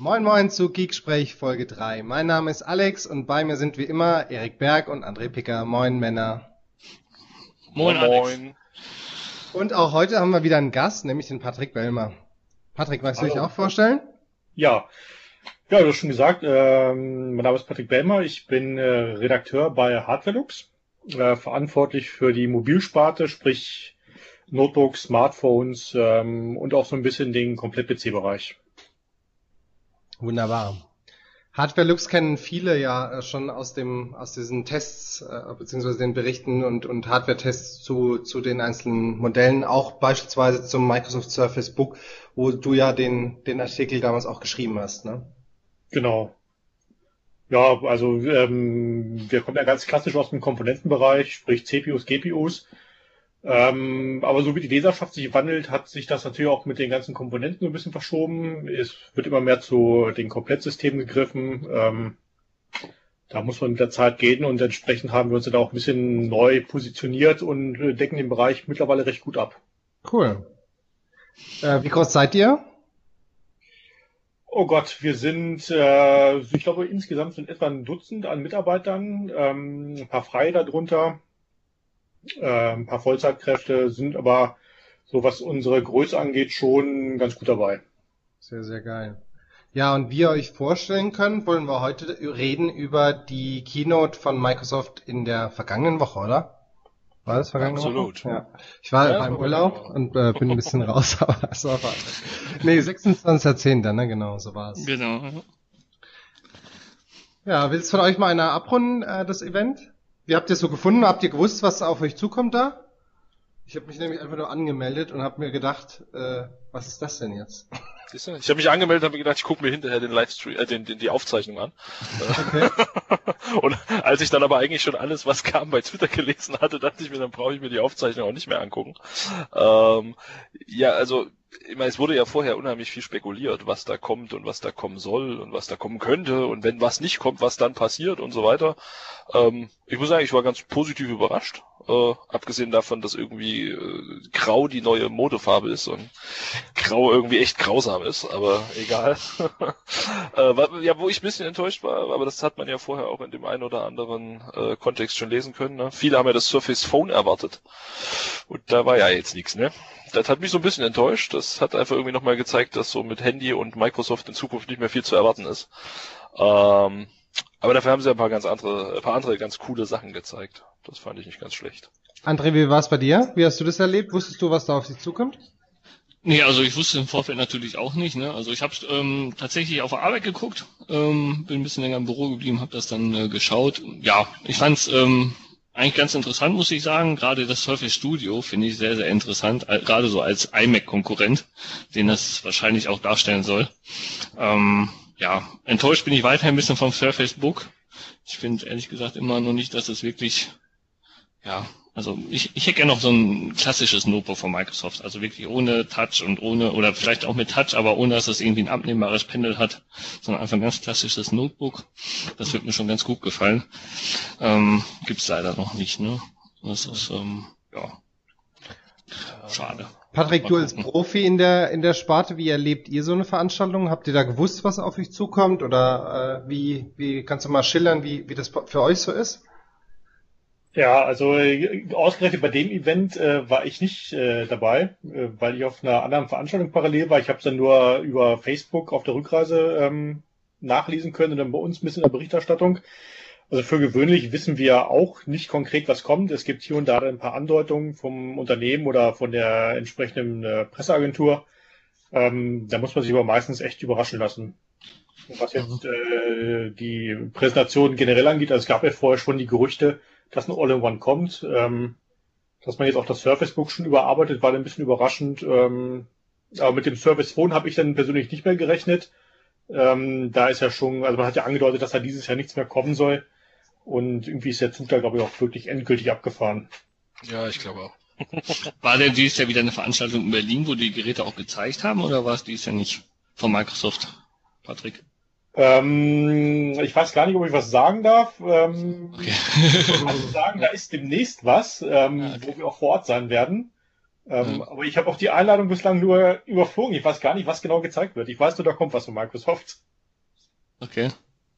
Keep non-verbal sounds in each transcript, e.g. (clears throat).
Moin Moin zu Geeksprech Folge 3. Mein Name ist Alex und bei mir sind wie immer Erik Berg und André Picker. Moin Männer. Moin, Alex. Und auch heute haben wir wieder einen Gast, nämlich den Patrick Bellmer. Patrick, magst du dich auch vorstellen? Ja, ja, du hast schon gesagt, ähm, mein Name ist Patrick Bellmer, ich bin äh, Redakteur bei Hardwarelux, äh, verantwortlich für die Mobilsparte, sprich Notebooks, Smartphones ähm, und auch so ein bisschen den Komplett-PC-Bereich. Wunderbar. Hardwarelux kennen viele ja äh, schon aus dem aus diesen Tests äh, beziehungsweise den Berichten und und Hardware-Tests zu zu den einzelnen Modellen, auch beispielsweise zum Microsoft Surface Book, wo du ja den den Artikel damals auch geschrieben hast, ne? Genau. Ja, also ähm, wir kommen ja ganz klassisch aus dem Komponentenbereich, sprich CPUs, GPUs. Ähm, aber so wie die Leserschaft sich wandelt, hat sich das natürlich auch mit den ganzen Komponenten so ein bisschen verschoben. Es wird immer mehr zu den Komplettsystemen gegriffen. Ähm, da muss man mit der Zeit gehen und entsprechend haben wir uns da auch ein bisschen neu positioniert und decken den Bereich mittlerweile recht gut ab. Cool. Äh, wie groß seid ihr? Oh Gott, wir sind, äh, ich glaube, insgesamt sind etwa ein Dutzend an Mitarbeitern, ähm, ein paar Freie darunter, äh, ein paar Vollzeitkräfte, sind aber, so was unsere Größe angeht, schon ganz gut dabei. Sehr, sehr geil. Ja, und wie ihr euch vorstellen könnt, wollen wir heute reden über die Keynote von Microsoft in der vergangenen Woche, oder? War das vergangene Absolut. Woche? Ja. Ich war Ja, beim das war Urlaub genau. und äh, bin ein bisschen (laughs) raus, aber es war war- Nee, 26.10., ne, genau, so war es. Genau. Ja, willst von euch mal einer abrunden, äh, das Event? Wie habt ihr es so gefunden? Habt ihr gewusst, was auf euch zukommt da? Ich habe mich nämlich einfach nur angemeldet und habe mir gedacht, äh, was ist das denn jetzt? Siehst du? Ich habe mich angemeldet und habe mir gedacht, ich gucke mir hinterher den Livestream, äh, den, den, die Aufzeichnung an. Okay. (laughs) und als ich dann aber eigentlich schon alles, was kam, bei Twitter gelesen hatte, dachte ich mir, dann brauche ich mir die Aufzeichnung auch nicht mehr angucken. Ähm, ja, also, ich meine, es wurde ja vorher unheimlich viel spekuliert, was da kommt und was da kommen soll und was da kommen könnte und wenn was nicht kommt, was dann passiert und so weiter. Ähm, ich muss sagen, ich war ganz positiv überrascht. Äh, abgesehen davon, dass irgendwie äh, Grau die neue Modefarbe ist und Grau irgendwie echt grausam ist, aber egal. (laughs) äh, ja, wo ich ein bisschen enttäuscht war, aber das hat man ja vorher auch in dem einen oder anderen äh, Kontext schon lesen können. Ne? Viele haben ja das Surface Phone erwartet und da war ja jetzt nichts, ne? Das hat mich so ein bisschen enttäuscht. Das hat einfach irgendwie nochmal gezeigt, dass so mit Handy und Microsoft in Zukunft nicht mehr viel zu erwarten ist. Ähm, aber dafür haben sie ein paar ganz andere, ein paar andere ganz coole Sachen gezeigt. Das fand ich nicht ganz schlecht. André, wie war es bei dir? Wie hast du das erlebt? Wusstest du, was da auf dich zukommt? Nee, also ich wusste im Vorfeld natürlich auch nicht. Ne? Also ich habe ähm, tatsächlich auf der Arbeit geguckt, ähm, bin ein bisschen länger im Büro geblieben, habe das dann äh, geschaut. Ja, ich fand's ähm, eigentlich ganz interessant, muss ich sagen. Gerade das Surface Studio finde ich sehr, sehr interessant, äh, gerade so als iMac-Konkurrent, den das wahrscheinlich auch darstellen soll. Ähm, ja, enttäuscht bin ich weiterhin ein bisschen vom Surface Book. Ich finde ehrlich gesagt immer noch nicht, dass es wirklich ja, also ich, ich hätte gerne noch so ein klassisches Notebook von Microsoft, also wirklich ohne Touch und ohne, oder vielleicht auch mit Touch, aber ohne, dass es irgendwie ein abnehmbares Pendel hat, sondern einfach ein ganz klassisches Notebook. Das wird mir schon ganz gut gefallen. Ähm, gibt's leider noch nicht, ne? Das ist, ähm, ja, schade. Patrick, du als. Profi in der in der Sparte, wie erlebt ihr so eine Veranstaltung? Habt ihr da gewusst, was auf euch zukommt? Oder äh, wie wie kannst du mal schildern, wie wie das für euch so ist? Ja, also äh, ausgerechnet bei dem Event äh, war ich nicht äh, dabei, äh, weil ich auf einer anderen Veranstaltung parallel war. Ich habe es dann nur über Facebook auf der Rückreise ähm, nachlesen können und dann bei uns ein bisschen in der Berichterstattung. Also für gewöhnlich wissen wir auch nicht konkret, was kommt. Es gibt hier und da ein paar Andeutungen vom Unternehmen oder von der entsprechenden äh, Presseagentur. Ähm, da muss man sich aber meistens echt überraschen lassen. Was jetzt äh, die Präsentation generell angeht, also es gab ja vorher schon die Gerüchte, dass ein All-in-One kommt. Ähm, dass man jetzt auch das Surface Book schon überarbeitet, war dann ein bisschen überraschend. Ähm, aber mit dem Surface Phone habe ich dann persönlich nicht mehr gerechnet. Ähm, da ist ja schon, also man hat ja angedeutet, dass da dieses Jahr nichts mehr kommen soll. Und irgendwie ist der Zug da, glaube ich, auch wirklich endgültig abgefahren. Ja, ich glaube auch. (laughs) War denn dieses Jahr wieder eine Veranstaltung in Berlin, wo die Geräte auch gezeigt haben, oder war es dieses Jahr nicht von Microsoft, Patrick? Ähm, ich weiß gar nicht, ob ich was sagen darf. Ähm, Okay. Kann sagen, da ist demnächst was, ähm, Ah, okay. wo wir auch vor Ort sein werden. Ähm, Mhm. Aber ich habe auch die Einladung bislang nur überflogen. Ich weiß gar nicht, was genau gezeigt wird. Ich weiß nur, da kommt was von Microsoft. Okay.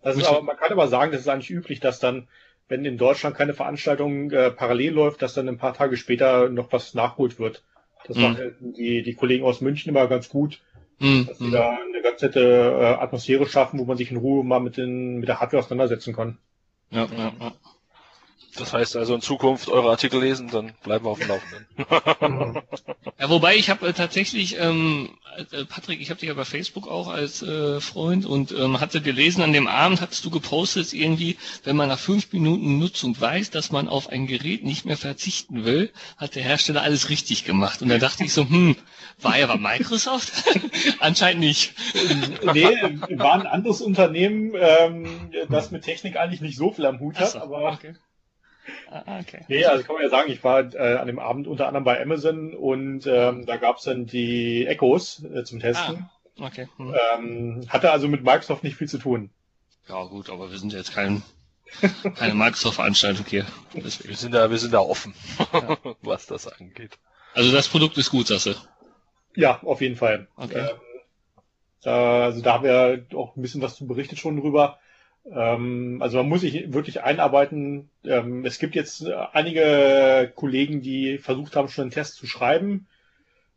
Das ist aber, man kann aber sagen, das ist eigentlich üblich, dass dann, wenn in Deutschland keine Veranstaltung äh, parallel läuft, dass dann ein paar Tage später noch was nachgeholt wird. Das Mhm. machen die, die Kollegen aus München immer ganz gut, Hm, dass sie da eine ganz nette äh, Atmosphäre schaffen, wo man sich in Ruhe mal mit, den, mit der Hardware auseinandersetzen kann. Ja, ja, ja. Das heißt also in Zukunft eure Artikel lesen, dann bleiben wir auf dem Laufenden. (laughs) Ja, wobei ich habe äh, tatsächlich, ähm, äh, Patrick, ich habe dich ja bei Facebook auch als äh, Freund und ähm, hatte gelesen, an dem Abend hattest du gepostet irgendwie, wenn man nach fünf Minuten Nutzung weiß, dass man auf ein Gerät nicht mehr verzichten will, hat der Hersteller alles richtig gemacht. Und da dachte ich so, hm, war ja bei Microsoft? (laughs) Anscheinend nicht. nee, war ein anderes Unternehmen, ähm, das mit Technik eigentlich nicht so viel am Hut hat, so, aber okay. Ah, okay. Nee, also kann man ja sagen, ich war äh, an dem Abend unter anderem bei Amazon und ähm, da gab's dann die Echos äh, zum Testen. Okay. Hm. Ähm, hatte also mit Microsoft nicht viel zu tun. Ja gut, aber wir sind jetzt kein, keine Microsoft-Veranstaltung hier. Deswegen. Wir sind da, wir sind da offen, Ja. (laughs) was das angeht. Also das Produkt ist gut, sagst du. Ja, auf jeden Fall. Okay. Ähm, da, also da haben wir auch ein bisschen was zu berichtet schon drüber. Ähm, also man muss sich wirklich einarbeiten. Ähm, es gibt jetzt äh, einige Kollegen, die versucht haben, schon einen Test zu schreiben.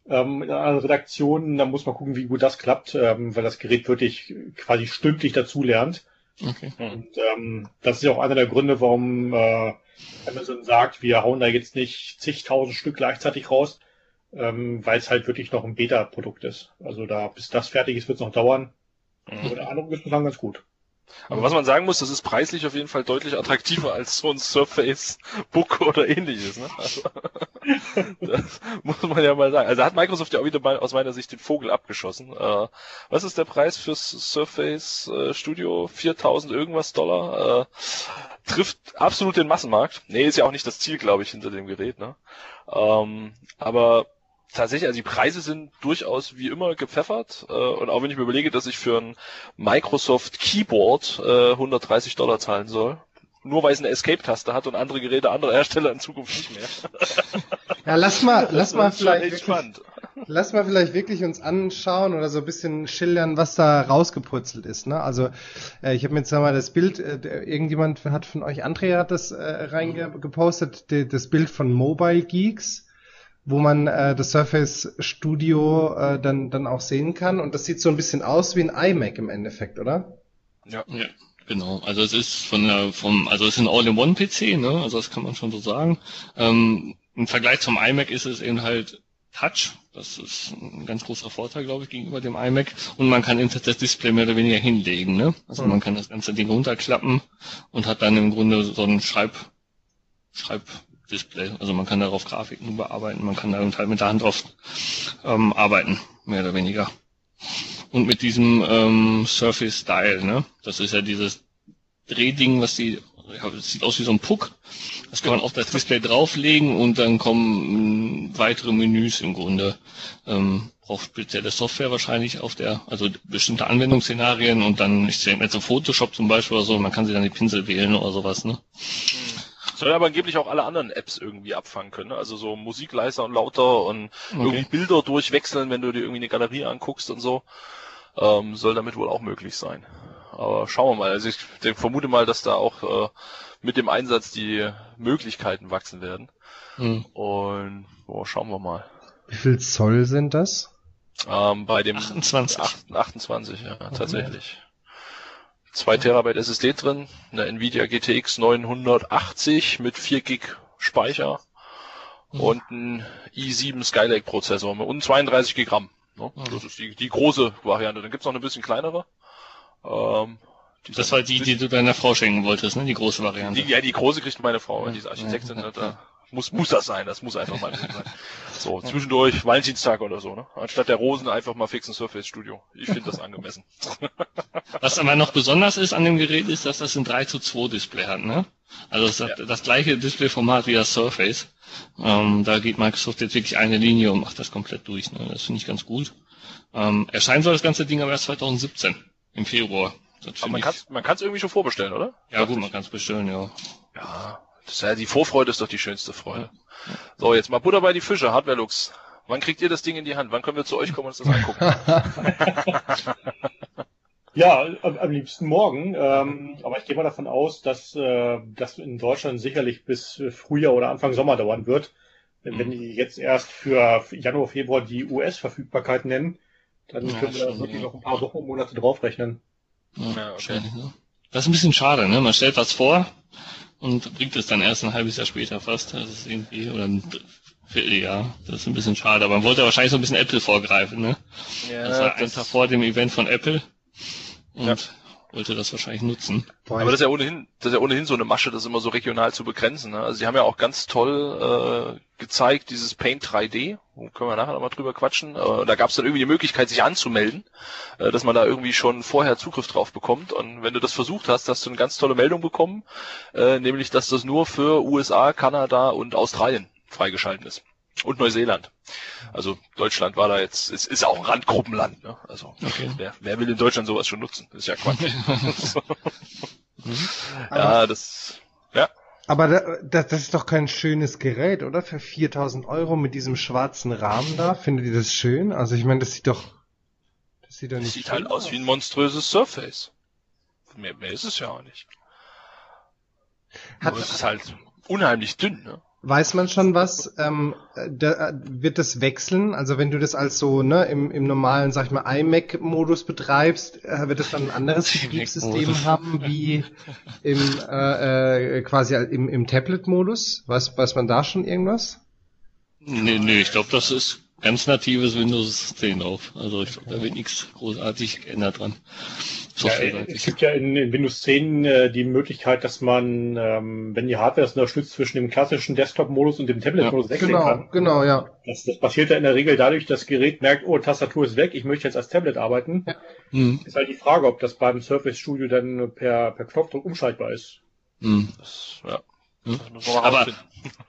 Ähm, in einer Redaktion, da muss man gucken, wie gut das klappt, weil das Gerät wirklich quasi stündlich dazu lernt. Okay. Und ähm, das ist ja auch einer der Gründe, warum äh, Amazon sagt, wir hauen da jetzt nicht zigtausend Stück gleichzeitig raus, ähm, weil es halt wirklich noch ein Beta-Produkt ist. Also da, bis das fertig ist, wird es noch dauern. Aber der Eindruck ist bislang ganz gut. Aber was man sagen muss, das ist preislich auf jeden Fall deutlich attraktiver als so ein Surface Book oder ähnliches. Ne? Also, (laughs) das muss man ja mal sagen. Also hat Microsoft ja auch wieder mal aus meiner Sicht den Vogel abgeschossen. Äh, was ist der Preis fürs Surface äh, Studio? 4000 irgendwas Dollar? Äh, trifft absolut den Massenmarkt. Nee, ist ja auch nicht das Ziel, glaube ich, hinter dem Gerät. Ne? Ähm, aber tatsächlich, also die Preise sind durchaus wie immer gepfeffert. Äh, und auch wenn ich mir überlege, dass ich für ein Microsoft Keyboard äh, 130 Dollar zahlen soll, nur weil es eine Escape-Taste hat und andere Geräte anderer Hersteller in Zukunft nicht mehr. (laughs) Ja, lass mal, lass mal vielleicht wirklich, spannend. lass mal vielleicht wirklich uns anschauen oder so ein bisschen schildern, was da rausgeputzelt ist. Ne? Also äh, ich habe mir jetzt mal das Bild, äh, irgendjemand hat von euch, Andrea hat das äh, reingepostet, das Bild von Mobile Geeks, wo man äh, das Surface Studio äh, dann dann auch sehen kann. Und das sieht so ein bisschen aus wie ein iMac im Endeffekt, oder? Ja. Ja, genau. Also es ist von der, vom, also es ist ein All-in-One-PC, ne? Also das kann man schon so sagen. Ähm, Im Vergleich zum iMac ist es eben halt Touch. Das ist ein ganz großer Vorteil, glaube ich, gegenüber dem iMac. Und man kann eben das Display mehr oder weniger hinlegen, ne? Also Mhm. man kann das ganze Ding runterklappen und hat dann im Grunde so ein Schreib, Schreibdisplay. Also man kann darauf Grafiken bearbeiten, man kann da halt mit der Hand drauf ähm, arbeiten, mehr oder weniger. Und mit diesem ähm, Surface Style, ne? Das ist ja dieses Drehding, was die, ja, das sieht aus wie so ein Puck. Das kann man auf das Display drauflegen und dann kommen mh, weitere Menüs im Grunde. Ähm, braucht spezielle Software wahrscheinlich auf der, also bestimmte Anwendungsszenarien und dann, ich sehe jetzt so Photoshop zum Beispiel oder so, man kann sich dann die Pinsel wählen oder sowas, ne? Soll aber angeblich auch alle anderen Apps irgendwie abfangen können. ne? Also so Musik leiser und lauter und irgendwie Bilder durchwechseln, wenn du dir irgendwie eine Galerie anguckst und so. Ähm, soll damit wohl auch möglich sein. Aber schauen wir mal. Also ich vermute mal, dass da auch äh, mit dem Einsatz die Möglichkeiten wachsen werden. Hm. Und boah, schauen wir mal. Wie viel Zoll sind das? Ähm, bei dem 28. 8, 28, ja, tatsächlich. 2 Terabyte SSD drin, eine Nvidia GTX 980 mit 4 Gig Speicher Mhm. und ein i7 Skylake Prozessor und 32 Gig RAM. Ne? Mhm. Das ist die, die große Variante. Dann gibt's noch eine bisschen kleinere. Ähm, Das war die, die du deiner Frau schenken wolltest, ne? Die große Variante. die, ja, die große kriegt meine Frau, Ja, die ist Architektin, ja, ne, ja. Muss, muss das sein, das muss einfach mal drin sein. So, zwischendurch, Valentinstag oder so, ne? Anstatt der Rosen einfach mal fix ein Surface Studio. Ich finde das angemessen. (laughs) Was aber noch besonders ist an dem Gerät, ist, dass das ein 3 zu 2 Display hat, ne? Also es hat das gleiche Displayformat wie das Surface. Ähm, da geht Microsoft jetzt wirklich eine Linie und macht das komplett durch, ne? Das finde ich ganz gut. Ähm, erscheinen soll das ganze Ding aber erst 2017, im Februar. Das Aber man kann es irgendwie schon vorbestellen, oder? ja gut, man kann es bestellen, ja. Ja, das ist ja, die Vorfreude ist doch die schönste Freude. So, jetzt mal Butter bei die Fische, Hardware-Lux. Wann kriegt ihr das Ding in die Hand? Wann können wir zu euch kommen und uns das angucken? (laughs) Ja, am, am liebsten morgen. Ähm, aber ich gehe mal davon aus, dass äh, das in Deutschland sicherlich bis Frühjahr oder Anfang Sommer dauern wird. Wenn die jetzt erst für Januar, Februar die US-Verfügbarkeit nennen, dann Ja, können wir da wirklich ja. noch ein paar Wochen und Monate draufrechnen. Ja, okay. ne? Das ist ein bisschen schade, ne? Man stellt was vor und bringt es dann erst ein halbes Jahr später fast. Das ist irgendwie, oder ein Vierteljahr. Das ist ein bisschen schade. Aber man wollte wahrscheinlich so ein bisschen Apple vorgreifen, ne? Das war ein Tag vor dem Event von Apple und Ja. Wollte das wahrscheinlich nutzen. Aber das ist ja ohnehin, das ist ja ohnehin so eine Masche, das immer so regional zu begrenzen. Ne? Also sie haben ja auch ganz toll äh, gezeigt, dieses Paint 3D, wo können wir nachher nochmal drüber quatschen. Äh, da gab es dann irgendwie die Möglichkeit, sich anzumelden, äh, dass man da irgendwie schon vorher Zugriff drauf bekommt. Und wenn du das versucht hast, hast du eine ganz tolle Meldung bekommen, äh, nämlich dass das nur für USA, Kanada und Australien freigeschalten ist. Und Neuseeland. Also Deutschland war da jetzt, es ist auch ein Randgruppenland. Ne? Also Okay. wer, wer will in Deutschland sowas schon nutzen? Das ist ja Quatsch. aber, (laughs) ja, das, ja. aber da, das, das ist doch kein schönes Gerät, oder? Für 4000 Euro mit diesem schwarzen Rahmen da. Findet ihr das schön? Also ich meine, das sieht doch, das sieht doch Das nicht sieht schön halt aus wie ein monströses Surface. Mehr, mehr ist es ja auch nicht. Hat- Aber es ist halt unheimlich dünn, ne? Weiß man schon was? Ähm, da, wird das wechseln? Also wenn du das als so ne, im, im normalen, sag ich mal, iMac-Modus betreibst, äh, wird es dann ein anderes (laughs) Betriebssystem haben wie im äh, äh, quasi im, im Tablet-Modus? Weiß, weiß man da schon irgendwas? Nee, nee, ich glaube, das ist ganz natives Windows 10 drauf. Also ich glaube, da wird nichts großartig geändert dran. Ja, es gibt ja in, in Windows 10 äh, die Möglichkeit, dass man, ähm, wenn die Hardware es unterstützt, zwischen dem klassischen Desktop-Modus und dem Tablet-Modus wechseln Genau, kann. genau, ja. Das, das passiert ja in der Regel dadurch, dass das Gerät merkt, oh, Tastatur ist weg, ich möchte jetzt als Tablet arbeiten. Hm, Ist halt die Frage, ob das beim Surface Studio dann per, per Knopfdruck umschaltbar ist. hm. Das, ja. Hm. Das Aber-.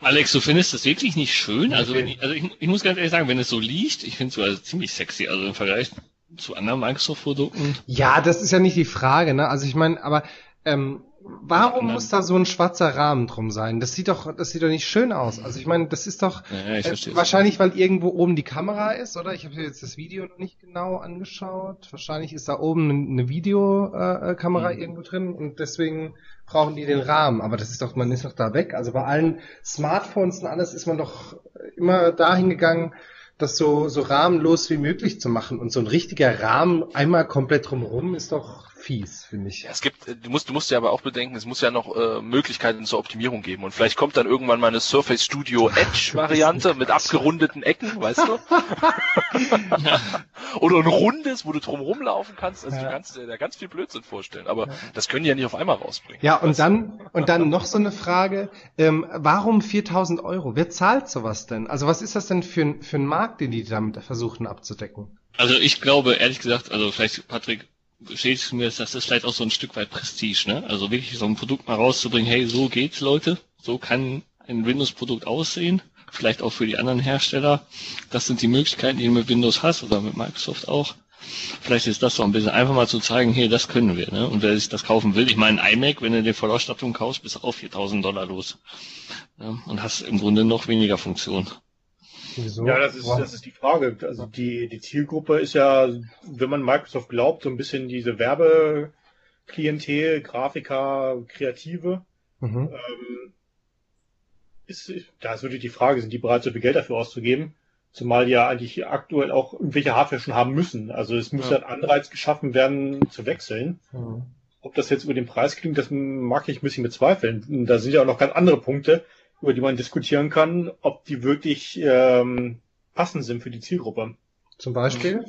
Alex, du findest das wirklich nicht schön? Also, wenn ich, also ich, ich muss ganz ehrlich sagen, wenn es so liegt, ich finde es so also ziemlich sexy. Also im Vergleich zu anderen Microsoft-Produkten. Ja, das ist ja nicht die Frage, ne? Also ich meine, aber ähm, warum muss da so ein schwarzer Rahmen drum sein? Das sieht doch, das sieht doch nicht schön aus. Also ich meine, das ist doch Ja, äh, wahrscheinlich, weil irgendwo oben die Kamera ist, oder? Ich habe jetzt das Video noch nicht genau angeschaut. Wahrscheinlich ist da oben eine Videokamera äh, Kamera Mhm. irgendwo drin und deswegen brauchen die den Rahmen. Aber das ist doch, man ist doch da weg. Also bei allen Smartphones und alles ist man doch immer dahin gegangen, das so, so rahmenlos wie möglich zu machen. Und so ein richtiger Rahmen einmal komplett drumherum ist doch fies, finde ich. Ja, es gibt, du musst, du musst ja aber auch bedenken, es muss ja noch äh, Möglichkeiten zur Optimierung geben. Und vielleicht kommt dann irgendwann mal eine Surface Studio Edge (laughs) Variante mit abgerundeten Ecken, weißt du? (laughs) Oder ein rundes, wo du drum rumlaufen kannst. Also Ja. du kannst dir da ganz viel Blödsinn vorstellen. Aber das können die ja nicht auf einmal rausbringen. Ja, und dann, und dann noch so eine Frage, ähm, warum 4000 Euro? Wer zahlt sowas denn? Also was ist das denn für, ein- für ein Markt, den die damit versuchen abzudecken? Also ich glaube, ehrlich gesagt, also vielleicht, Patrick, bestätigst du mir, das ist vielleicht auch so ein Stück weit Prestige, ne? Also wirklich so ein Produkt mal rauszubringen, hey, so geht's, Leute. So kann ein Windows-Produkt aussehen. Vielleicht auch für die anderen Hersteller. Das sind die Möglichkeiten, die du mit Windows hast oder mit Microsoft auch. Vielleicht ist das so ein bisschen einfach mal zu zeigen, hey, das können wir, ne? Und wer sich das kaufen will, ich meine, ein iMac, wenn du die Vollausstattung kaufst, bist du auch 4000 Dollar los. Ja? Und hast im Grunde noch weniger Funktion. Wieso? Ja, das ist, das ist die Frage. Also die, die Zielgruppe ist ja, wenn man Microsoft glaubt, so ein bisschen diese Werbeklientel, Grafiker, Kreative. Mhm. Ähm, ist, da ist wirklich die Frage, sind die bereit, so viel Geld dafür auszugeben? Zumal die ja eigentlich aktuell auch irgendwelche Hardware schon haben müssen. Also es muss Ja. ein Anreiz geschaffen werden, zu wechseln. Mhm. Ob das jetzt über den Preis klingt, das mag ich ein bisschen bezweifeln. Da sind ja auch noch ganz andere Punkte, über die man diskutieren kann, ob die wirklich ähm, passend sind für die Zielgruppe. Zum Beispiel?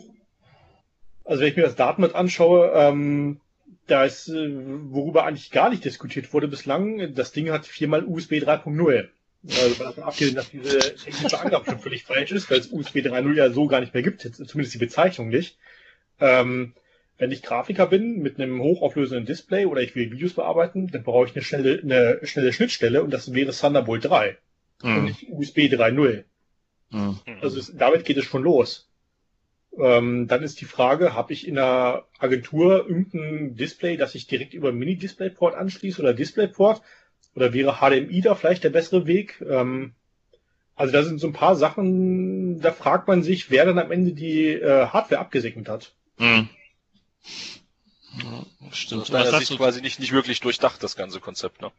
Also wenn ich mir das Datenblatt anschaue, ähm, da ist, äh, worüber eigentlich gar nicht diskutiert wurde bislang, das Ding hat viermal USB 3.0. Also davon abgesehen, dass diese technische Angabe schon völlig falsch ist, weil es USB 3.0 ja so gar nicht mehr gibt, zumindest die Bezeichnung nicht. Ähm, wenn ich Grafiker bin mit einem hochauflösenden Display oder ich will Videos bearbeiten, dann brauche ich eine schnelle, eine schnelle Schnittstelle und das wäre Thunderbolt 3 und Mhm. nicht USB 3.0. Mhm. Also es, damit geht es schon los. Ähm, dann ist die Frage, habe ich in der Agentur irgendein Display, das ich direkt über Mini-Displayport anschließe oder Displayport? Oder wäre HDMI da vielleicht der bessere Weg? Ähm, also da sind so ein paar Sachen, da fragt man sich, wer dann am Ende die äh, Hardware abgesegnet hat. Mhm. Stimmt. Aus meiner Sicht quasi nicht, nicht wirklich durchdacht, das ganze Konzept, ne?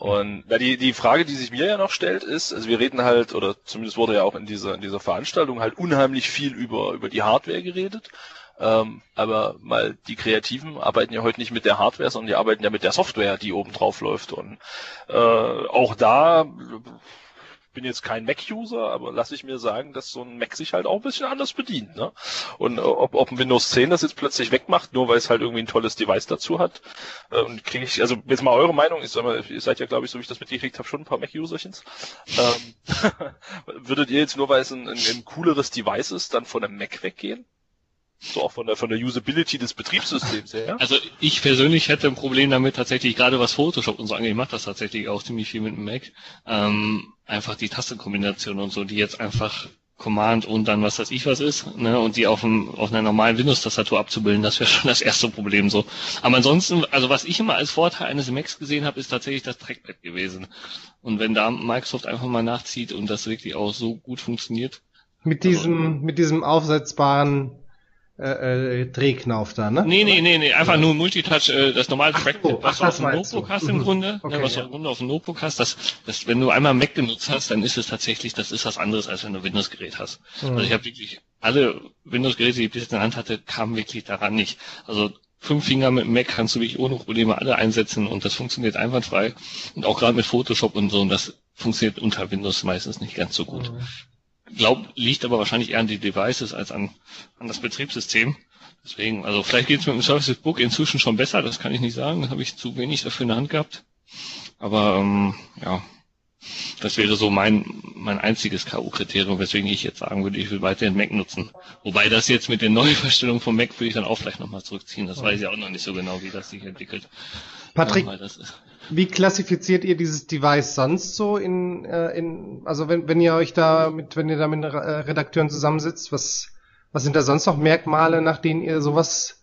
Und ja, die, die Frage, die sich mir ja noch stellt, ist, also wir reden halt, oder zumindest wurde ja auch in dieser, in dieser Veranstaltung halt unheimlich viel über, über die Hardware geredet. Ähm, aber mal die Kreativen arbeiten ja heute nicht mit der Hardware, sondern die arbeiten ja mit der Software, die oben drauf läuft. Und äh, auch da bin jetzt kein Mac-User, aber lasse ich mir sagen, dass so ein Mac sich halt auch ein bisschen anders bedient. Ne? Und äh, ob, ob ein Windows 10 das jetzt plötzlich wegmacht, nur weil es halt irgendwie ein tolles Device dazu hat, äh, und kriege ich, also jetzt mal eure Meinung, ich sag mal, ihr seid ja, glaube ich, so wie ich das mitgekriegt habe, schon ein paar Mac-Userchens. Ähm, (laughs) würdet ihr jetzt nur, weil es ein, ein, ein cooleres Device ist, dann von einem Mac weggehen? So auch von der, von der Usability des Betriebssystems her. Also ich persönlich hätte ein Problem damit tatsächlich, gerade was Photoshop und so angeht, ich mache das tatsächlich auch ziemlich viel mit dem Mac. Ähm, einfach die Tastenkombination und so, die jetzt einfach Command und dann was weiß ich was ist, ne, und die auf, dem, auf einer normalen Windows-Tastatur abzubilden, das wäre schon das erste Problem so. Aber ansonsten, also was ich immer als Vorteil eines Macs gesehen habe, ist tatsächlich das Trackpad gewesen. Und wenn da Microsoft einfach mal nachzieht und das wirklich auch so gut funktioniert. Mit diesem, also, mit diesem aufsetzbaren äh, äh, Drehknauf da, ne? Nee, nee, nee, nee, einfach nur Multitouch, äh, das normale Trackpad, so, was du auf dem Notebook hast im mhm. Grunde, ne, okay, ne, was ja. du im Grunde auf dem Notebook hast, das, das, wenn du einmal Mac genutzt hast, dann ist es tatsächlich, das ist was anderes, als wenn du Windows-Gerät hast. Mhm. Also ich habe wirklich alle Windows-Geräte, die ich bis jetzt in der Hand hatte, kamen wirklich daran nicht. Also fünf Finger mit Mac kannst du wirklich ohne Probleme alle einsetzen und das funktioniert einwandfrei. Und auch gerade mit Photoshop und so, und das funktioniert unter Windows meistens nicht ganz so gut. Mhm glaube, liegt aber wahrscheinlich eher an die Devices als an, an das Betriebssystem. Deswegen, also vielleicht geht es mit dem Services Book inzwischen schon besser, das kann ich nicht sagen, da habe ich zu wenig dafür in der Hand gehabt. Aber ähm, ja, das wäre so mein mein einziges K.O.-Kriterium, weswegen ich jetzt sagen würde, ich will weiterhin Mac nutzen. Wobei das jetzt mit den Neuverstellungen von Mac würde ich dann auch vielleicht nochmal zurückziehen. Das weiß ich auch noch nicht so genau, wie das sich entwickelt. Patrick, ja, wie klassifiziert ihr dieses Device sonst so in, äh, in also wenn, wenn ihr euch da mit, wenn ihr da mit Redakteuren zusammensitzt, was, was sind da sonst noch Merkmale, nach denen ihr sowas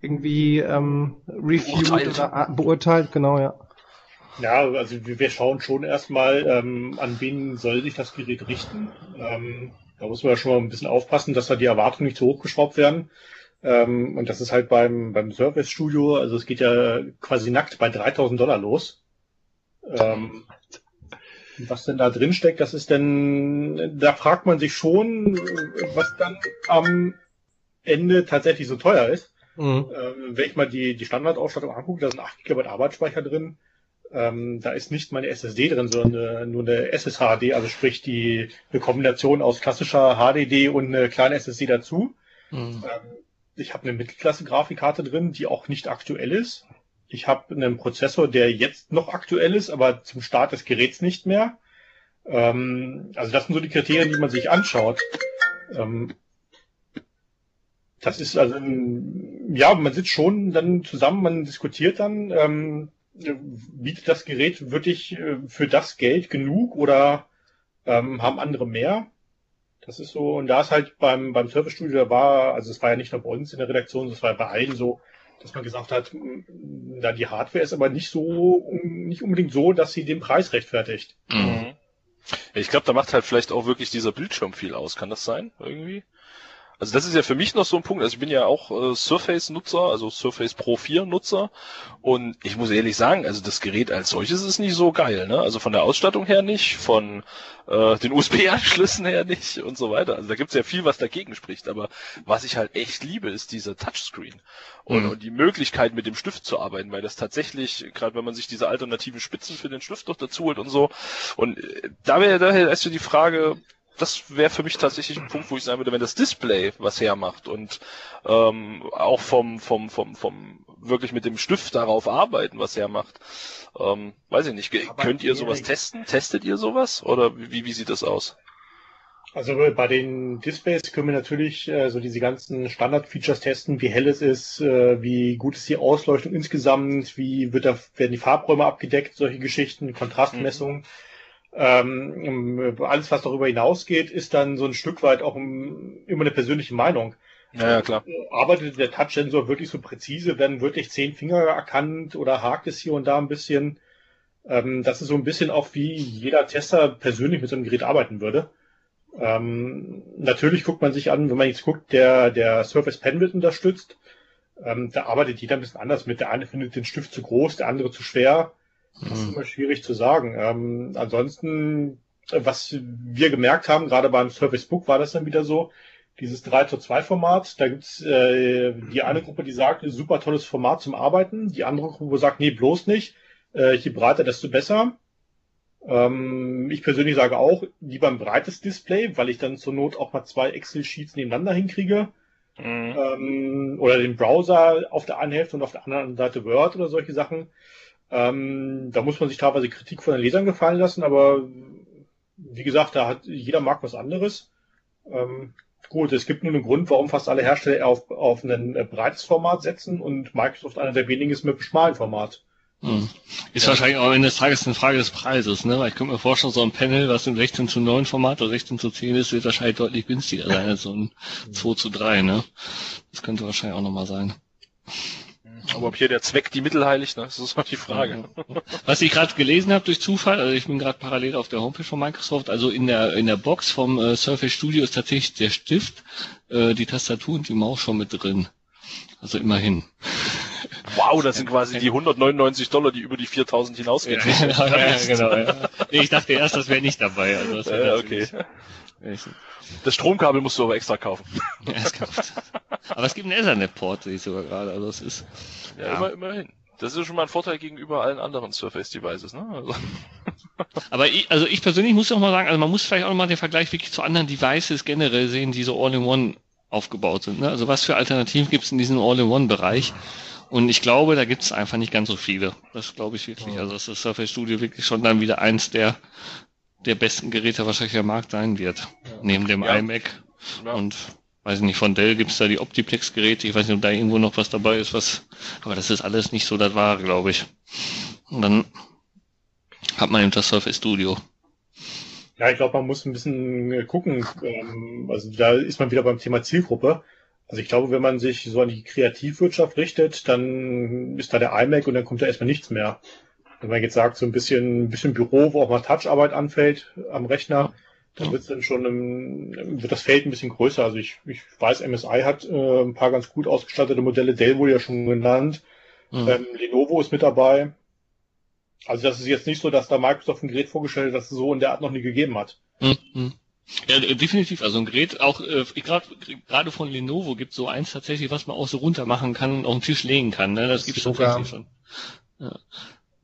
irgendwie ähm, reviewt beurteilt. oder beurteilt? Genau, ja. Ja, also wir schauen schon erstmal, ähm, an wen soll sich das Gerät richten. Ähm, da muss man ja schon mal ein bisschen aufpassen, dass da die Erwartungen nicht zu hoch geschraubt werden. Ähm, und das ist halt beim, beim Service Studio, also es geht ja quasi nackt bei 3000 Dollar los. Ähm, was denn da drin steckt, das ist denn, da fragt man sich schon, was dann am Ende tatsächlich so teuer ist. Mhm. Ähm, wenn ich mal die, die Standardausstattung angucke, da sind 8 GB Arbeitsspeicher drin. Ähm, da ist nicht meine SSD drin, sondern eine, nur eine SSHD, also sprich die eine Kombination aus klassischer HDD und eine kleine SSD dazu. Mhm. Ähm, ich habe eine Mittelklasse-Grafikkarte drin, die auch nicht aktuell ist. Ich habe einen Prozessor, der jetzt noch aktuell ist, aber zum Start des Geräts nicht mehr. Ähm, also das sind so die Kriterien, die man sich anschaut. Ähm, das ist also, ja, man sitzt schon dann zusammen, man diskutiert dann, ähm, bietet das Gerät wirklich äh, für das Geld genug oder ähm, haben andere mehr? Das ist so, und da ist halt beim, beim Service Studio, da war, also es war ja nicht nur bei uns in der Redaktion, es war bei allen so, dass man gesagt hat, da die Hardware ist aber nicht so, nicht unbedingt so, dass sie den Preis rechtfertigt. Mhm. Ich glaube, da macht halt vielleicht auch wirklich dieser Bildschirm viel aus. Kann das sein? Irgendwie? Also das ist ja für mich noch so ein Punkt. Also ich bin ja auch äh, Surface-Nutzer, also Surface Pro 4-Nutzer. Und ich muss ehrlich sagen, also das Gerät als solches ist nicht so geil. Ne? Also von der Ausstattung her nicht, von äh, den USB-Anschlüssen her nicht und so weiter. Also da gibt's ja viel, was dagegen spricht. Aber was ich halt echt liebe, ist dieser Touchscreen. Und, mhm. und die Möglichkeit, mit dem Stift zu arbeiten, weil das tatsächlich, gerade wenn man sich diese alternativen Spitzen für den Stift noch dazu holt und so. Und äh, da wäre daher erst die Frage, das wäre für mich tatsächlich ein Punkt, wo ich sagen würde, wenn das Display was hermacht und ähm, auch vom, vom, vom, vom wirklich mit dem Stift darauf arbeiten, was hermacht. Ähm, weiß ich nicht, Aber könnt ihr sowas testen? Testet ihr sowas? Oder wie, wie sieht das aus? Also bei den Displays können wir natürlich äh, so diese ganzen Standard-Features testen, wie hell es ist, äh, wie gut ist die Ausleuchtung insgesamt, wie wird da, werden die Farbräume abgedeckt, solche Geschichten, Kontrastmessungen. Mhm. Ähm, alles, was darüber hinausgeht, ist dann so ein Stück weit auch immer eine persönliche Meinung. Ja, ja, klar. Arbeitet der Touch-Sensor wirklich so präzise? Werden wirklich zehn Finger erkannt oder hakt es hier und da ein bisschen? Ähm, das ist so ein bisschen auch wie jeder Tester persönlich mit so einem Gerät arbeiten würde. Ähm, natürlich guckt man sich an, wenn man jetzt guckt, der, der Surface Pen wird unterstützt. Ähm, da arbeitet jeder ein bisschen anders mit. Der eine findet den Stift zu groß, der andere zu schwer. Das ist Mhm. immer schwierig zu sagen. Ähm, ansonsten, was wir gemerkt haben, gerade beim Surface Book war das dann wieder so, dieses 3 zu 2 Format, da gibt's äh, die eine Gruppe, die sagt, super tolles Format zum Arbeiten, die andere Gruppe sagt, nee, bloß nicht, äh, je breiter, desto besser. Ähm, ich persönlich sage auch, lieber ein breites Display, weil ich dann zur Not auch mal zwei Excel-Sheets nebeneinander hinkriege. Mhm. Ähm, oder den Browser auf der einen Hälfte und auf der anderen Seite Word oder solche Sachen. Ähm, da muss man sich teilweise Kritik von den Lesern gefallen lassen, aber wie gesagt, da hat jeder mag was anderes. Ähm, gut, es gibt nur einen Grund, warum fast alle Hersteller auf, auf ein äh, breites Format setzen und Microsoft einer der wenigen ist mit einem schmalen Format. Hm. Ist wahrscheinlich auch am Ende des Tages eine Frage des Preises, ne? Weil ich könnte mir vorstellen, so ein Panel, was im 16 zu 9 Format oder 16 zu 10 ist, wird wahrscheinlich deutlich günstiger sein als so ein 2 zu 3, ne? Das könnte wahrscheinlich auch nochmal sein. Aber ob hier der Zweck die Mittel heiligt, ne? das ist noch die Frage. Was ich gerade gelesen habe durch Zufall, also ich bin gerade parallel auf der Homepage von Microsoft, also in der in der Box vom äh, Surface Studio ist tatsächlich der Stift, äh, die Tastatur und die Maus schon mit drin. Also immerhin. Wow, das sind quasi die 199 Dollar, die über die 4000 hinausgehen. ja, (laughs) ja, genau. Ja. Ich dachte erst, das wäre nicht dabei. Also das Äh, okay. Das Stromkabel musst du aber extra kaufen. (laughs) Ja, aber es gibt einen Ethernet-Port, sehe ich sogar gerade. Also es ist. Ja, Ja. Immer, immerhin. Das ist schon mal ein Vorteil gegenüber allen anderen Surface-Devices, ne? Also, (laughs) Aber ich, also ich persönlich muss auch mal sagen, also man muss vielleicht auch mal den Vergleich wirklich zu anderen Devices generell sehen, die so All-in-One aufgebaut sind. Ne? Also was für Alternativen gibt es in diesem All-in-One-Bereich? Und ich glaube, da gibt es einfach nicht ganz so viele. Das glaube ich wirklich. Also dass das Surface Studio wirklich schon dann wieder eins der der besten Geräte wahrscheinlich am Markt sein wird. Neben dem Ja. iMac ja. und weiß ich nicht, von Dell gibt's da die Optiplex-Geräte. Ich weiß nicht, ob da irgendwo noch was dabei ist, was, aber das ist alles nicht so das Wahre, glaube ich. Und dann hat man eben das Surface Studio. Ja, ich glaube, man muss ein bisschen äh, gucken. Ähm, also da ist man wieder beim Thema Zielgruppe. Also ich glaube, wenn man sich so an die Kreativwirtschaft richtet, dann ist da der iMac und dann kommt da erstmal nichts mehr. Wenn man jetzt sagt, so ein bisschen, ein bisschen Büro, wo auch mal Toucharbeit anfällt am Rechner, dann wird dann schon im, wird das Feld ein bisschen größer. Also ich, ich weiß, MSI hat äh, ein paar ganz gut ausgestattete Modelle. Dell wurde ja schon genannt. Mhm. Ähm, Lenovo ist mit dabei. Also das ist jetzt nicht so, dass da Microsoft ein Gerät vorgestellt hat, das es so in der Art noch nie gegeben hat. Mhm. Ja, de- definitiv. Also ein Gerät, auch äh, gerade von Lenovo gibt so eins tatsächlich, was man auch so runter machen kann und auf den Tisch legen kann. Ne? Das gibt's Sogar- tatsächlich schon. Ja.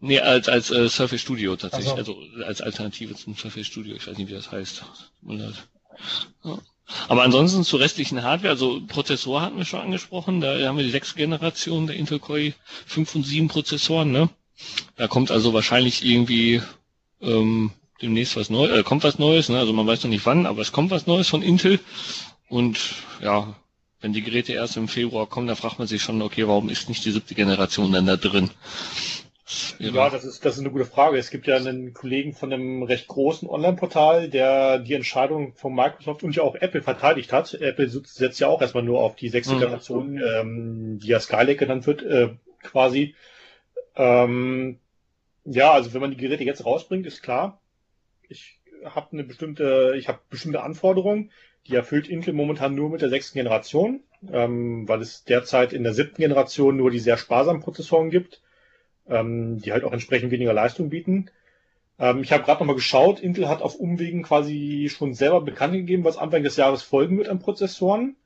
Nee, als als äh, Surface Studio tatsächlich, Ach also als Alternative zum Surface Studio. Ich weiß nicht, wie das heißt. Ja. Aber ansonsten zur restlichen Hardware, also Prozessor hatten wir schon angesprochen, da haben wir die sechste Generation der Intel Core 5 und 7 Prozessoren, ne? Da kommt also wahrscheinlich irgendwie ähm, demnächst was Neues, äh, kommt was Neues, ne? Also man weiß noch nicht wann, aber es kommt was Neues von Intel. Und ja, wenn die Geräte erst im Februar kommen, dann fragt man sich schon, okay, warum ist nicht die siebte Generation dann da drin? Wäre- Ja, das ist, das ist eine gute Frage. Es gibt ja einen Kollegen von einem recht großen Online-Portal, der die Entscheidung von Microsoft und ja auch Apple verteidigt hat. Apple setzt setzt ja auch erstmal nur auf die sechste Mhm. Generation, ähm, die ja Skylake genannt wird, äh, quasi. Ähm, ja, also wenn man die Geräte jetzt rausbringt, ist klar. Ich habe eine bestimmte, ich habe bestimmte Anforderungen. Die erfüllt Intel momentan nur mit der sechsten Generation, ähm, weil es derzeit in der siebten Generation nur die sehr sparsamen Prozessoren gibt ähm, die halt auch entsprechend weniger Leistung bieten. Ähm, ich habe gerade nochmal geschaut, Intel hat auf Umwegen quasi schon selber bekannt gegeben, was Anfang des Jahres folgen wird an Prozessoren.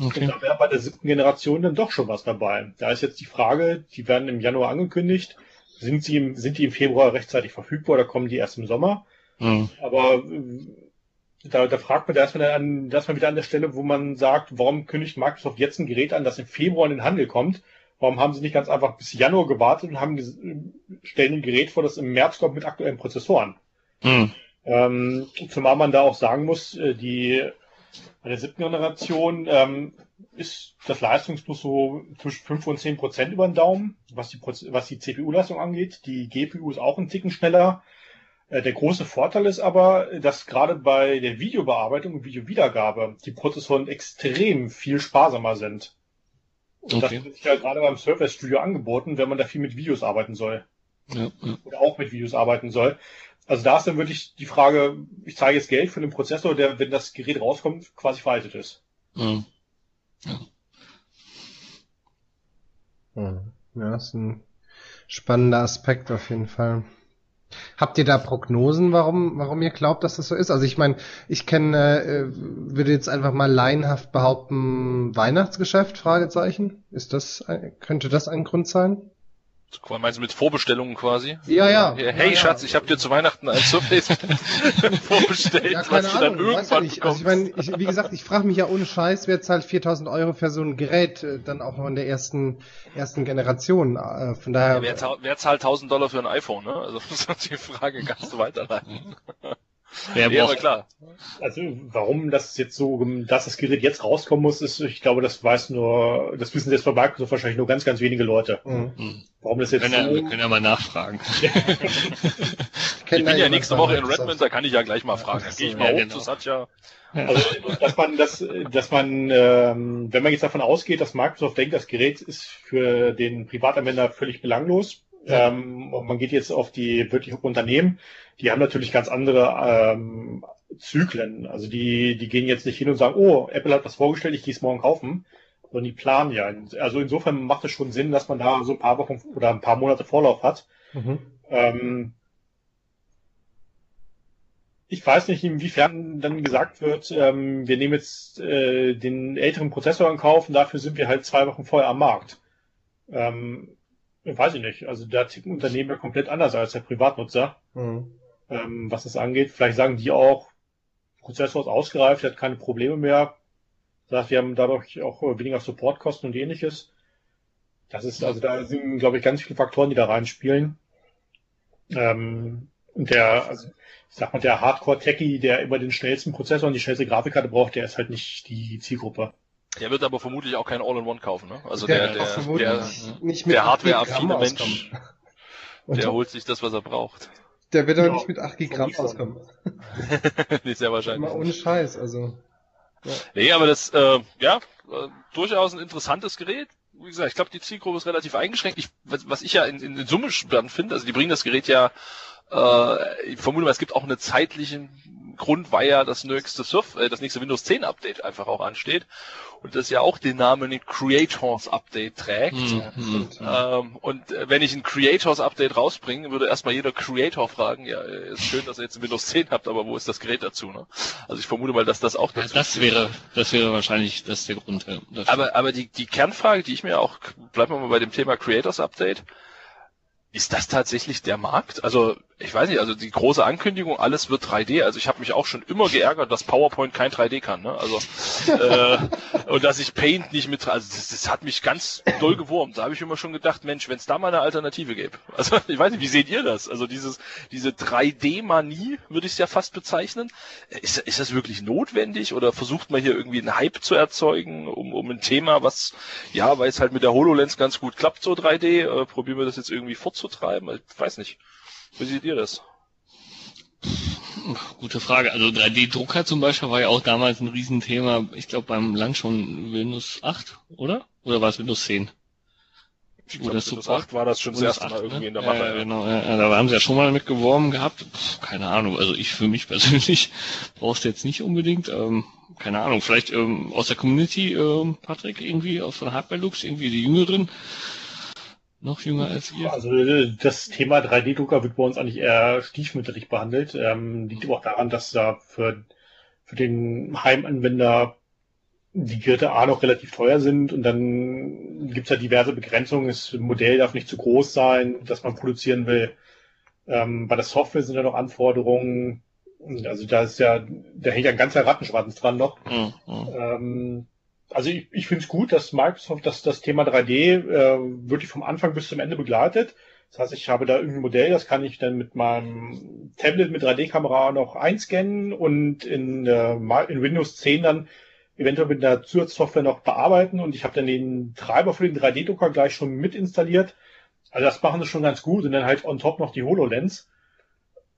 Okay. Und da wäre bei der siebten Generation dann doch schon was dabei. Da ist jetzt die Frage, die werden im Januar angekündigt. Sind sie im, sind die im Februar rechtzeitig verfügbar oder kommen die erst im Sommer? Mhm. Aber äh, da, da fragt man da erstmal an, da ist man wieder an der Stelle, wo man sagt, warum kündigt Microsoft jetzt ein Gerät an, das im Februar in den Handel kommt? Warum haben sie nicht ganz einfach bis Januar gewartet und haben stellen ein Gerät vor, das im März kommt mit aktuellen Prozessoren? Mhm. Ähm, zumal man da auch sagen muss, äh, die bei der siebten Generation ähm, ist das Leistungsplus so zwischen 5 und 10 Prozent über den Daumen, was die, was die CPU-Leistung angeht. Die GPU ist auch ein Ticken schneller. Äh, Der große Vorteil ist aber, dass gerade bei der Videobearbeitung und Videowiedergabe die Prozessoren extrem viel sparsamer sind. Und Okay. das wird sich ja gerade beim Surface Studio angeboten, wenn man da viel mit Videos arbeiten soll Ja, ja. oder auch mit Videos arbeiten soll. Also da ist dann wirklich die Frage, ich zahle jetzt Geld für den Prozessor, der, wenn das Gerät rauskommt, quasi veraltet ist. Mhm. Ja. Hm. Ja, ist ein spannender Aspekt auf jeden Fall. Habt ihr da Prognosen, warum, warum ihr glaubt, dass das so ist? Also ich meine, ich kenne, äh, würde jetzt einfach mal laienhaft behaupten, Weihnachtsgeschäft, Fragezeichen. Ist das, könnte das ein Grund sein? Meinst du mit Vorbestellungen quasi? Ja, ja. Hey ja, Schatz, ja. ich habe dir zu Weihnachten ein Surface (laughs) (laughs) vorbestellt, Ja, keine was du Ahnung, dann weiß ja irgendwann nicht. Also ich meine, ich, wie gesagt, ich frage mich ja ohne Scheiß, wer zahlt 4000 Euro für so ein Gerät, äh, dann auch noch in der ersten, ersten Generation. Äh, Von daher, wer, zahlt, wer zahlt 1000 Dollar für ein iPhone, ne? Also (laughs) das ist die Frage, kannst du weiterleiten? Wer Ja, aber klar. Also warum das jetzt so, dass das Gerät jetzt rauskommen muss, ist, ich glaube, das weiß nur, das wissen jetzt bei Microsoft wahrscheinlich nur ganz, ganz wenige Leute. Mhm. Hm. Warum das wir jetzt können, ja, wir so, können ja mal nachfragen. (laughs) Ich bin ja nächste Woche in. Redmond, da kann ich ja gleich mal fragen. Dann gehe ich so, mal ja, hoch genau. zu Satya. also, dass man das, dass man, ähm, wenn man jetzt davon ausgeht, dass Microsoft denkt, das Gerät ist für den Privatanwender völlig belanglos. Ähm, und man geht jetzt auf die wirklichen Unternehmen, die haben natürlich ganz andere ähm, Zyklen. Also die, die gehen jetzt nicht hin und sagen, oh, Apple hat was vorgestellt, ich gehe es morgen kaufen, sondern die planen ja. Also insofern macht es schon Sinn, dass man da so ein paar Wochen oder ein paar Monate Vorlauf hat. Mhm. Ähm, ich weiß nicht, inwiefern dann gesagt wird, ähm, wir nehmen jetzt äh, den älteren Prozessor in Kauf und dafür sind wir halt zwei Wochen vorher am Markt. Ähm, weiß ich nicht. Also da ticken Unternehmen ja komplett anders als der Privatnutzer, Mhm. ähm, was das angeht. Vielleicht sagen die auch, Prozessor ist ausgereift, hat keine Probleme mehr. Sagt, wir haben dadurch auch weniger Supportkosten und ähnliches. Das ist, also da sind, glaube ich, ganz viele Faktoren, die da reinspielen. Ähm, und der, also ich sag mal, der Hardcore-Techie, der immer den schnellsten Prozessor und die schnellste Grafikkarte braucht, der ist halt nicht die Zielgruppe. Der wird aber vermutlich auch kein All-in-One kaufen, ne? Also Der der, der, der, nicht mit der 8 Gramm Hardware-affine Mensch, der holt sich das, was er braucht. der wird auch Ja, nicht mit 8 Gramm auskommen. (laughs) nee, sehr wahrscheinlich. Mal ohne Scheiß, also. Nee, aber das, äh, ja, äh, durchaus ein interessantes Gerät. Wie gesagt, ich glaube, die Zielgruppe ist relativ eingeschränkt. Ich, was, was ich ja in, in, in Summe spannend finde, also die bringen das Gerät ja, äh, ich vermute mal, es gibt auch einen zeitlichen Grund, weil ja das nächste Surf, äh, das nächste Windows 10 Update einfach auch ansteht und das ja auch den Namen Creators Update trägt. Hm, hm. Ähm, und äh, wenn ich ein Creators Update rausbringe, würde erstmal jeder Creator fragen, ja, äh, ist schön, dass ihr jetzt ein Windows 10 habt, aber wo ist das Gerät dazu? Ne? Also ich vermute mal, dass das auch Ja, dazu das führt. wäre, das wäre wahrscheinlich das der Grund. ja, dafür. Aber, aber die, die Kernfrage, die ich mir auch, bleiben wir mal bei dem Thema Creators Update, ist das tatsächlich der Markt? Also ich weiß nicht, also die große Ankündigung, alles wird 3D. Also ich habe mich auch schon immer geärgert, dass PowerPoint kein 3D kann. Ne? Also äh, und dass ich Paint nicht mit, also das, das hat mich ganz doll gewurmt. Da habe ich immer schon gedacht, Mensch, wenn es da mal eine Alternative gäbe. Also (laughs) ich weiß nicht, wie seht ihr das? Also dieses diese 3D-Manie würde ich es ja fast bezeichnen. Ist, ist das wirklich notwendig oder versucht man hier irgendwie einen Hype zu erzeugen, um, um ein Thema, was ja, weil es halt mit der HoloLens ganz gut klappt, so 3D, äh, probieren wir das jetzt irgendwie fortzutreiben? Ich weiß nicht. Wie seht ihr das? Gute Frage. Also 3D-Drucker zum Beispiel war ja auch damals ein Riesenthema. Ich glaube beim Launch von Windows 8, oder? Oder war es Windows 10? Ich glaub, das Windows Support- 8 war das schon das Windows erste Mal 8, irgendwie ne? in der Mache. ja, genau, ja, da haben sie ja schon mal mit geworben gehabt. Pff, keine Ahnung. Also ich für mich (laughs) persönlich brauchst du jetzt nicht unbedingt. Ähm, keine Ahnung. Vielleicht ähm, aus der Community, ähm, Patrick, irgendwie aus von Hardware Lux, irgendwie die Jüngeren. Noch jünger als ihr. Also das Thema 3D-Drucker wird bei uns eigentlich eher stiefmütterlich behandelt. Ähm, liegt aber auch daran, dass da für, für den Heimanwender die Geräte A noch relativ teuer sind und dann gibt's ja diverse Begrenzungen. Das Modell darf nicht zu groß sein, das man produzieren will. Ähm, bei der Software sind ja noch Anforderungen. Also da ist ja, da hängt ja ein ganzer Rattenschwanz dran noch. Mhm. Ähm, also ich, ich finde es gut, dass Microsoft das, das Thema 3D äh, wirklich vom Anfang bis zum Ende begleitet. Das heißt, ich habe da irgendein Modell, das kann ich dann mit meinem Tablet mit 3D-Kamera noch einscannen und in, äh, in Windows 10 dann eventuell mit einer Zusatzsoftware noch bearbeiten und ich habe dann den Treiber für den 3D-Drucker gleich schon mit installiert. Also das machen sie schon ganz gut und dann halt on top noch die HoloLens.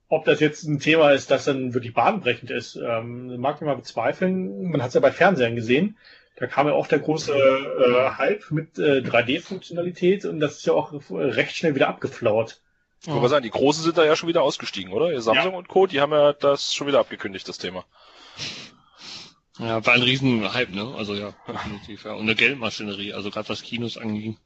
Ob das jetzt ein Thema ist, das dann wirklich bahnbrechend ist, ähm, mag ich mal bezweifeln. Man hat es ja bei Fernsehern gesehen. Da kam ja auch der große äh, Hype mit äh, 3D-Funktionalität und das ist ja auch recht schnell wieder abgeflaut. Ich wollte mal sagen, die Großen sind da ja schon wieder ausgestiegen, oder? Ihr Samsung und Co., die haben ja das schon wieder abgekündigt, das Thema. Ja, war ein riesen Hype, ne? Also ja, definitiv, ja. Und eine Geldmaschinerie, also gerade was Kinos anging.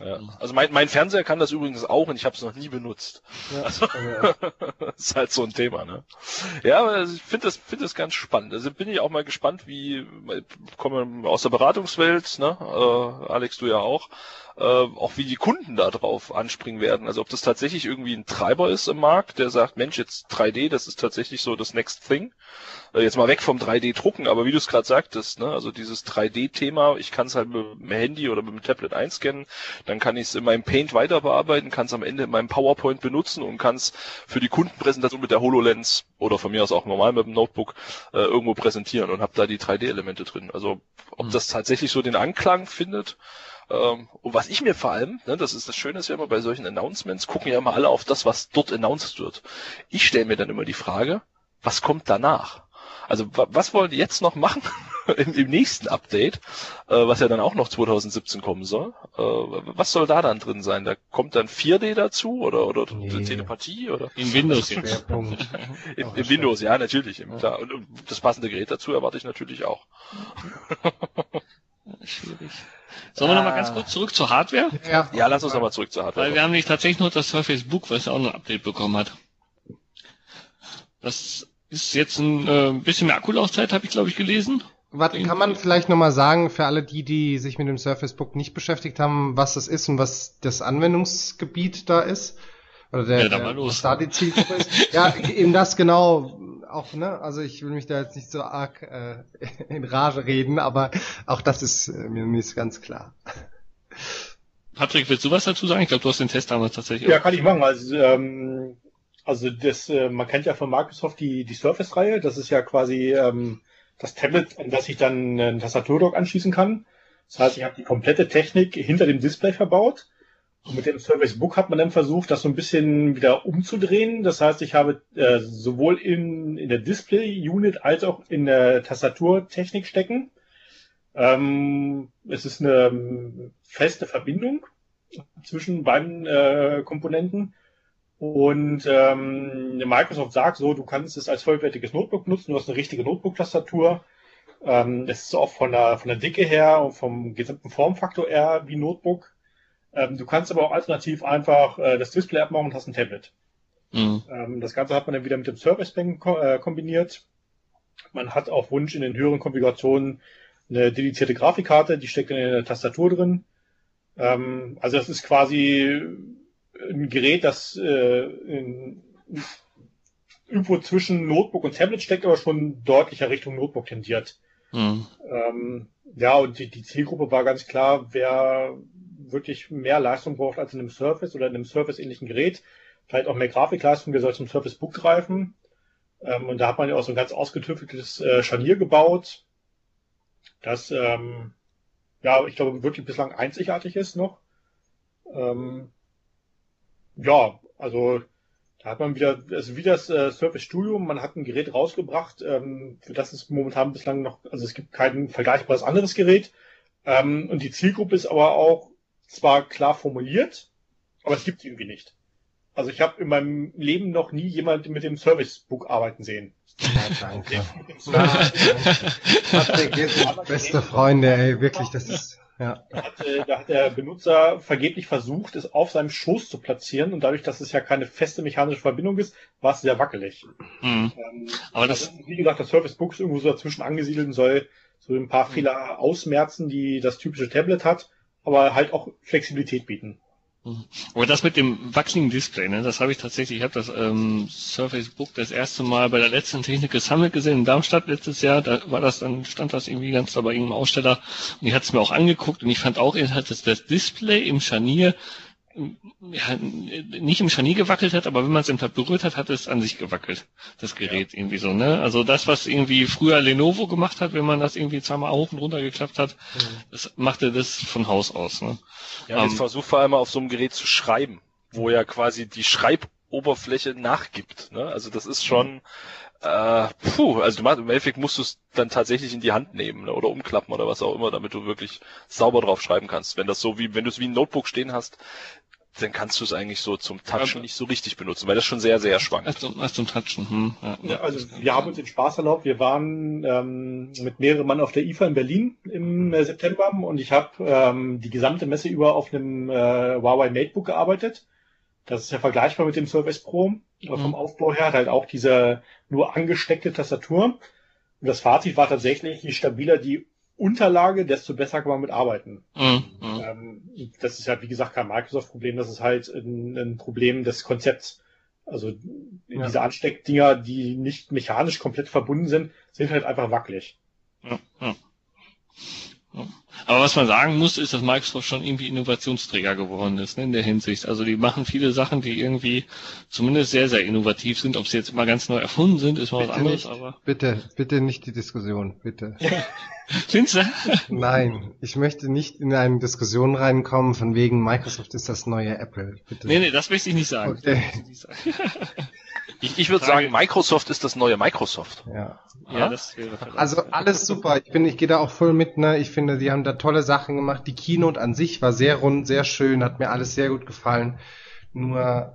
Ja. Also mein, mein Fernseher kann das übrigens auch und ich habe es noch nie benutzt. Ja. Also, das (laughs) ist halt so ein Thema, ne? Ja, aber ich finde das, finde das ganz spannend. Also bin ich auch mal gespannt, wie komme aus der Beratungswelt, ne? Äh, Alex, du ja auch äh, auch wie die Kunden da drauf anspringen werden. Also ob das tatsächlich irgendwie ein Treiber ist im Markt, der sagt, Mensch, jetzt 3D, das ist tatsächlich so das Next Thing. Äh, jetzt mal weg vom 3D-Drucken, aber wie du es gerade sagtest, ne, also dieses 3D-Thema, ich kann es halt mit dem Handy oder mit dem Tablet einscannen, dann kann ich es in meinem Paint weiter bearbeiten, kann es am Ende in meinem PowerPoint benutzen und kann es für die Kundenpräsentation mit der HoloLens oder von mir aus auch normal mit dem Notebook äh, irgendwo präsentieren und habe da die 3D-Elemente drin. Also ob mhm. das tatsächlich so den Anklang findet, ähm, und was ich mir vor allem, ne, das ist das Schöne ist ja immer bei solchen Announcements, gucken ja immer alle auf das, was dort announced wird. Ich stelle mir dann immer die Frage, was kommt danach? Also was wollen die jetzt noch machen (laughs) im, im nächsten Update, äh, was ja dann auch noch 2017 kommen soll? Äh, was soll da dann drin sein? Da kommt dann 4D dazu oder oder nee. Telepathie oder? In Windows jetzt. (laughs) in, in Windows, ja natürlich, ja. klar. Und, und das passende Gerät dazu erwarte ich natürlich auch. (laughs) Schwierig. Sollen wir äh, nochmal ganz kurz zurück zur Hardware? Ja, ja lass uns nochmal zurück zur Hardware. Weil wir haben nicht tatsächlich nur das Surface Book, was ja auch noch ein Update bekommen hat. Das ist jetzt ein äh, bisschen mehr Akkulaufzeit, habe ich glaube ich gelesen. Warte, kann man vielleicht nochmal sagen, für alle die, die sich mit dem Surface Book nicht beschäftigt haben, was das ist und was das Anwendungsgebiet da ist? Oder der, ja, was da die Zielgruppe ist? ja, eben das genau auch, ne? Also ich will mich da jetzt nicht so arg äh, (laughs) in Rage reden, aber auch das ist äh, mir nicht ganz klar. Patrick, willst du was dazu sagen? Ich glaube, du hast den Test damals tatsächlich. Ja, kann ich machen. Also, ähm, also das, äh, man kennt ja von Microsoft die, die Surface-Reihe. Das ist ja quasi ähm, das Tablet, an das ich dann einen Tastaturdock anschließen kann. Das heißt, ich habe die komplette Technik hinter dem Display verbaut. Und mit dem Service Book hat man dann versucht, das so ein bisschen wieder umzudrehen. Das heißt, ich habe äh, sowohl in, in der Display-Unit als auch in der Tastaturtechnik stecken. Ähm, es ist eine ähm, feste Verbindung zwischen beiden äh, Komponenten. Und ähm, Microsoft sagt so, du kannst es als vollwertiges Notebook nutzen, du hast eine richtige Notebook-Tastatur. Ähm, es ist auch von der, von der Dicke her und vom gesamten Formfaktor eher wie Notebook. Ähm, du kannst aber auch alternativ einfach äh, das Display abmachen und hast ein Tablet. Mhm. Ähm, das Ganze hat man dann wieder mit dem Service Bank ko äh, kombiniert. Man hat auf Wunsch in den höheren Konfigurationen eine dedizierte Grafikkarte, die steckt in der Tastatur drin. Ähm, also das ist quasi ein Gerät, das äh, in, irgendwo zwischen Notebook und Tablet steckt, aber schon deutlicher Richtung Notebook tendiert. Mhm. Ähm, ja, und die, die Zielgruppe war ganz klar, wer wirklich mehr Leistung braucht als in einem Surface oder in einem Surface-ähnlichen Gerät. Vielleicht auch mehr Grafikleistung, der soll zum Surface Book greifen. Ähm, und da hat man ja auch so ein ganz ausgetüfteltes äh, Scharnier gebaut, das, ähm, ja, ich glaube, wirklich bislang einzigartig ist noch. Ähm, ja, also da hat man wieder, also wie das äh, Surface Studio, man hat ein Gerät rausgebracht, ähm, für das ist momentan bislang noch, also es gibt kein vergleichbares anderes Gerät. Ähm, und die Zielgruppe ist aber auch zwar klar formuliert, aber es gibt sie irgendwie nicht. Also ich habe in meinem Leben noch nie jemand mit dem Servicebook arbeiten sehen. Ja, danke. (laughs) Patrick, beste Freunde, ey, wirklich, das ist, ja. Da hat, äh, da hat der Benutzer vergeblich versucht, es auf seinem Schoß zu platzieren und dadurch, dass es ja keine feste mechanische Verbindung ist, war es sehr wackelig. Mhm. Ähm, Aber das, also, wie gesagt, das Servicebook ist irgendwo so dazwischen angesiedelt und soll so ein paar mhm. Fehler ausmerzen, die das typische Tablet hat aber halt auch Flexibilität bieten. Mhm. Aber das mit dem wackeligen Display, ne, das habe ich tatsächlich, ich habe das ähm, Surface Book das erste Mal bei der letzten Technik gesammelt gesehen in Darmstadt letztes Jahr, da war das dann, stand das irgendwie ganz da bei irgendeinem Aussteller und ich hatte es mir auch angeguckt und ich fand auch, dass das Display im Scharnier ja, nicht im Scharnier gewackelt hat, aber wenn man es im Tab berührt hat, hat es an sich gewackelt, das Gerät ja. irgendwie so, ne? Also das, was irgendwie früher Lenovo gemacht hat, wenn man das irgendwie zweimal hoch und runter geklappt hat, mhm. das machte das von Haus aus, ne? Ja, jetzt ähm, versuch vor allem auf so einem Gerät zu schreiben, wo ja quasi die Schreiboberfläche nachgibt, ne? Also das ist schon, äh, puh, also du machst, im Endeffekt musst du es dann tatsächlich in die Hand nehmen ne? oder umklappen oder was auch immer, damit du wirklich sauber drauf schreiben kannst. Wenn das so wie, wenn du es wie ein Notebook stehen hast, dann kannst du es eigentlich so zum Touchen nicht so richtig benutzen, weil das schon sehr, sehr schwankt. Erst zum, erst zum Touchen. Hm. Ja, ja, also wir haben uns den Spaß erlaubt. Wir waren ähm, mit mehreren Mann auf der IFA in Berlin im äh, September und ich habe ähm, die gesamte Messe über auf einem äh, Huawei Matebook gearbeitet. Das ist ja vergleichbar mit dem Surface Pro. Aber vom mhm. Aufbau her hat halt auch diese nur angesteckte Tastatur. Und das Fazit war tatsächlich, je stabiler die Unterlage, desto besser kann man mit arbeiten. Mhm. Ähm, das ist ja, wie gesagt, kein Microsoft-Problem, das ist halt ein, ein, Problem des Konzepts. Also ja. diese Ansteckdinger, die nicht mechanisch komplett verbunden sind, sind halt einfach wackelig. Ja, ja. Aber was man sagen muss, ist, dass Microsoft schon irgendwie Innovationsträger geworden ist, ne, in der Hinsicht. Also die machen viele Sachen, die irgendwie zumindest sehr, sehr innovativ sind. Ob sie jetzt immer ganz neu erfunden sind, ist mal bitte was anderes, nicht, aber. Bitte, bitte nicht die Diskussion, bitte. Findest du? Nein, ich möchte nicht in eine Diskussion reinkommen, von wegen Microsoft ist das neue Apple. Bitte. Nee, nee, das möchte ich nicht sagen. Okay. (laughs) Ich, ich würde sagen, Microsoft ist das neue Microsoft. Ja. ja das wäre also alles super. Ich bin, ich gehe da auch voll mit. Ne? Ich finde, die haben da tolle Sachen gemacht. Die Keynote an sich war sehr rund, sehr schön, hat mir alles sehr gut gefallen. Nur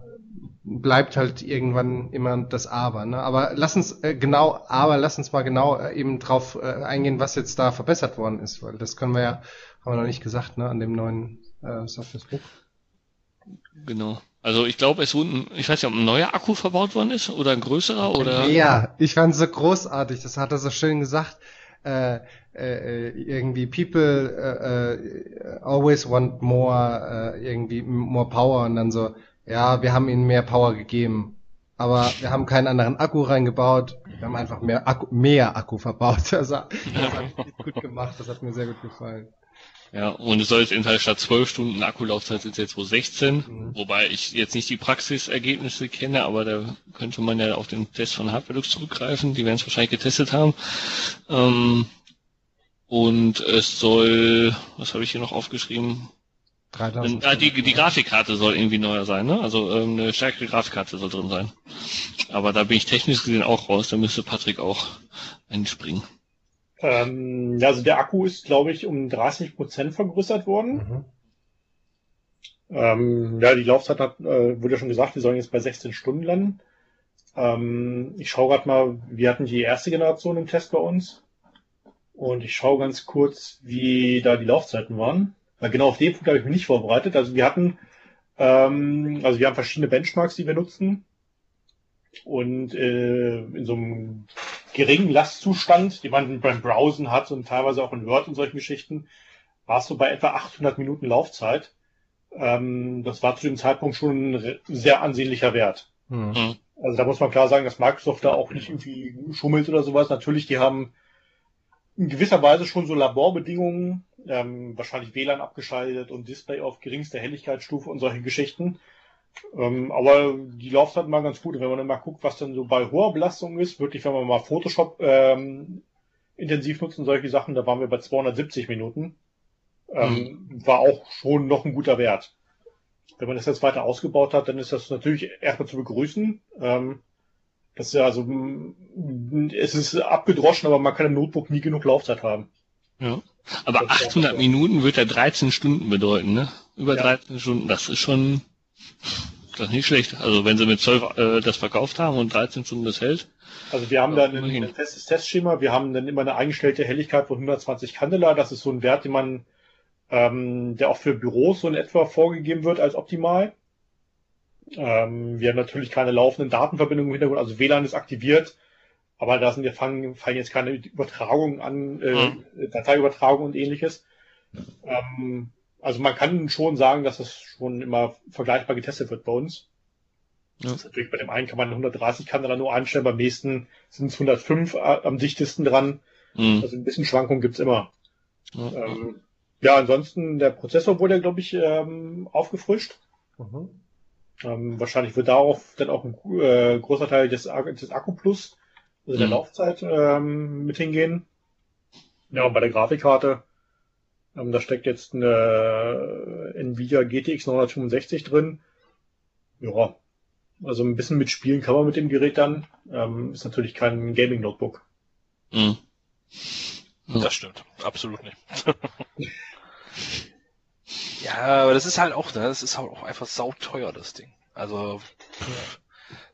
bleibt halt irgendwann immer das Aber. Ne? Aber lass uns äh, genau, aber lass uns mal genau äh, eben drauf äh, eingehen, was jetzt da verbessert worden ist, weil das können wir ja, haben wir noch nicht gesagt, ne, an dem neuen äh, Surface Book. Genau. Also ich glaube, es wurden, ich weiß nicht, ob ein neuer Akku verbaut worden ist oder ein größerer oder. Ja, ich fand so großartig. Das hat er so schön gesagt. Äh, äh, irgendwie people äh, äh, always want more, äh, irgendwie more power und dann so, ja, wir haben ihnen mehr Power gegeben, aber wir haben keinen anderen Akku reingebaut. Wir haben einfach mehr Akku, mehr Akku verbaut. (laughs) Also das hat gut gemacht. Das hat mir sehr gut gefallen. Ja, und es soll jetzt halt statt 12 Stunden Akkulaufzeit sind es jetzt wohl 16, mhm. wobei ich jetzt nicht die Praxisergebnisse kenne, aber da könnte man ja auf den Test von Hardware zurückgreifen, die werden es wahrscheinlich getestet haben. Ähm, und es soll, was habe ich hier noch aufgeschrieben? 3000. Ja, die, die Grafikkarte soll irgendwie neuer sein, ne? Also ähm, eine stärkere Grafikkarte soll drin sein. Aber da bin ich technisch gesehen auch raus, da müsste Patrick auch einspringen. Ähm, also der Akku ist, glaube ich, um 30 Prozent vergrößert worden. Mhm. Ähm, ja, die Laufzeit hat, äh, wurde ja schon gesagt, die sollen jetzt bei 16 Stunden landen. Ähm, ich schaue gerade mal, wir hatten die erste Generation im Test bei uns. Und ich schaue ganz kurz, wie da die Laufzeiten waren. Weil genau auf den Punkt habe ich mich nicht vorbereitet. Also wir hatten, ähm, also wir haben verschiedene Benchmarks, die wir nutzen. Und äh, in so einem geringen Lastzustand, die man beim Browsen hat und teilweise auch in Word und solchen Geschichten, war es so bei etwa 800 Minuten Laufzeit. Ähm, das war zu dem Zeitpunkt schon ein sehr ansehnlicher Wert. Mhm. Also da muss man klar sagen, dass Microsoft da auch nicht irgendwie schummelt oder sowas. Natürlich, die haben in gewisser Weise schon so Laborbedingungen, ähm, wahrscheinlich WLAN abgeschaltet und Display auf geringster Helligkeitsstufe und solche Geschichten. Ähm, aber die Laufzeit mal ganz gut. wenn man dann mal guckt, was dann so bei hoher Belastung ist, wirklich, wenn man mal Photoshop ähm, intensiv nutzen, solche Sachen, da waren wir bei 270 Minuten. Ähm, mhm. War auch schon noch ein guter Wert. Wenn man das jetzt weiter ausgebaut hat, dann ist das natürlich erstmal zu begrüßen. Ähm, das ist ja also, es ist abgedroschen, aber man kann im Notebook nie genug Laufzeit haben. Ja. Aber 800 Minuten wird ja 13 Stunden bedeuten, ne? Über ja. 13 Stunden, das ist schon, das ist nicht schlecht. Also wenn sie mit 12 äh, das verkauft haben und 13 Stunden das hält. Also wir haben dann ein, ein, festes Testschema, wir haben dann immer eine eingestellte Helligkeit von 120 Candela. Das ist so ein Wert, den man, ähm, der auch für Büros so in etwa vorgegeben wird als optimal. Ähm, wir haben natürlich keine laufenden Datenverbindungen im Hintergrund, also WLAN ist aktiviert, aber da sind wir fangen, fallen jetzt keine Übertragungen an, äh, mhm. Dateiübertragung und ähnliches. Ähm, also man kann schon sagen, dass das schon immer vergleichbar getestet wird bei uns. Ja. Das ist natürlich bei dem einen kann man 130 kann dann nur einstellen, beim nächsten sind es 105 äh, am dichtesten dran. Mhm. Also ein bisschen Schwankung gibt's immer. Ja. Ähm, ja, ansonsten der Prozessor wurde, glaube ich, ähm, aufgefrischt. Mhm. Ähm, wahrscheinlich wird darauf dann auch ein äh, großer Teil des, des Akku Plus, also mhm. der Laufzeit, ähm, mit hingehen. Ja, und bei der Grafikkarte ähm, da steckt jetzt eine Nvidia GTX 965 drin. Ja, also ein bisschen mitspielen kann man mit dem Gerät dann. Ähm, ist natürlich kein Gaming-Notebook. Mhm. Das stimmt, absolut nicht. (laughs) Ja, aber das ist halt auch, ne, das ist halt auch einfach sauteuer, das Ding. Also, pff,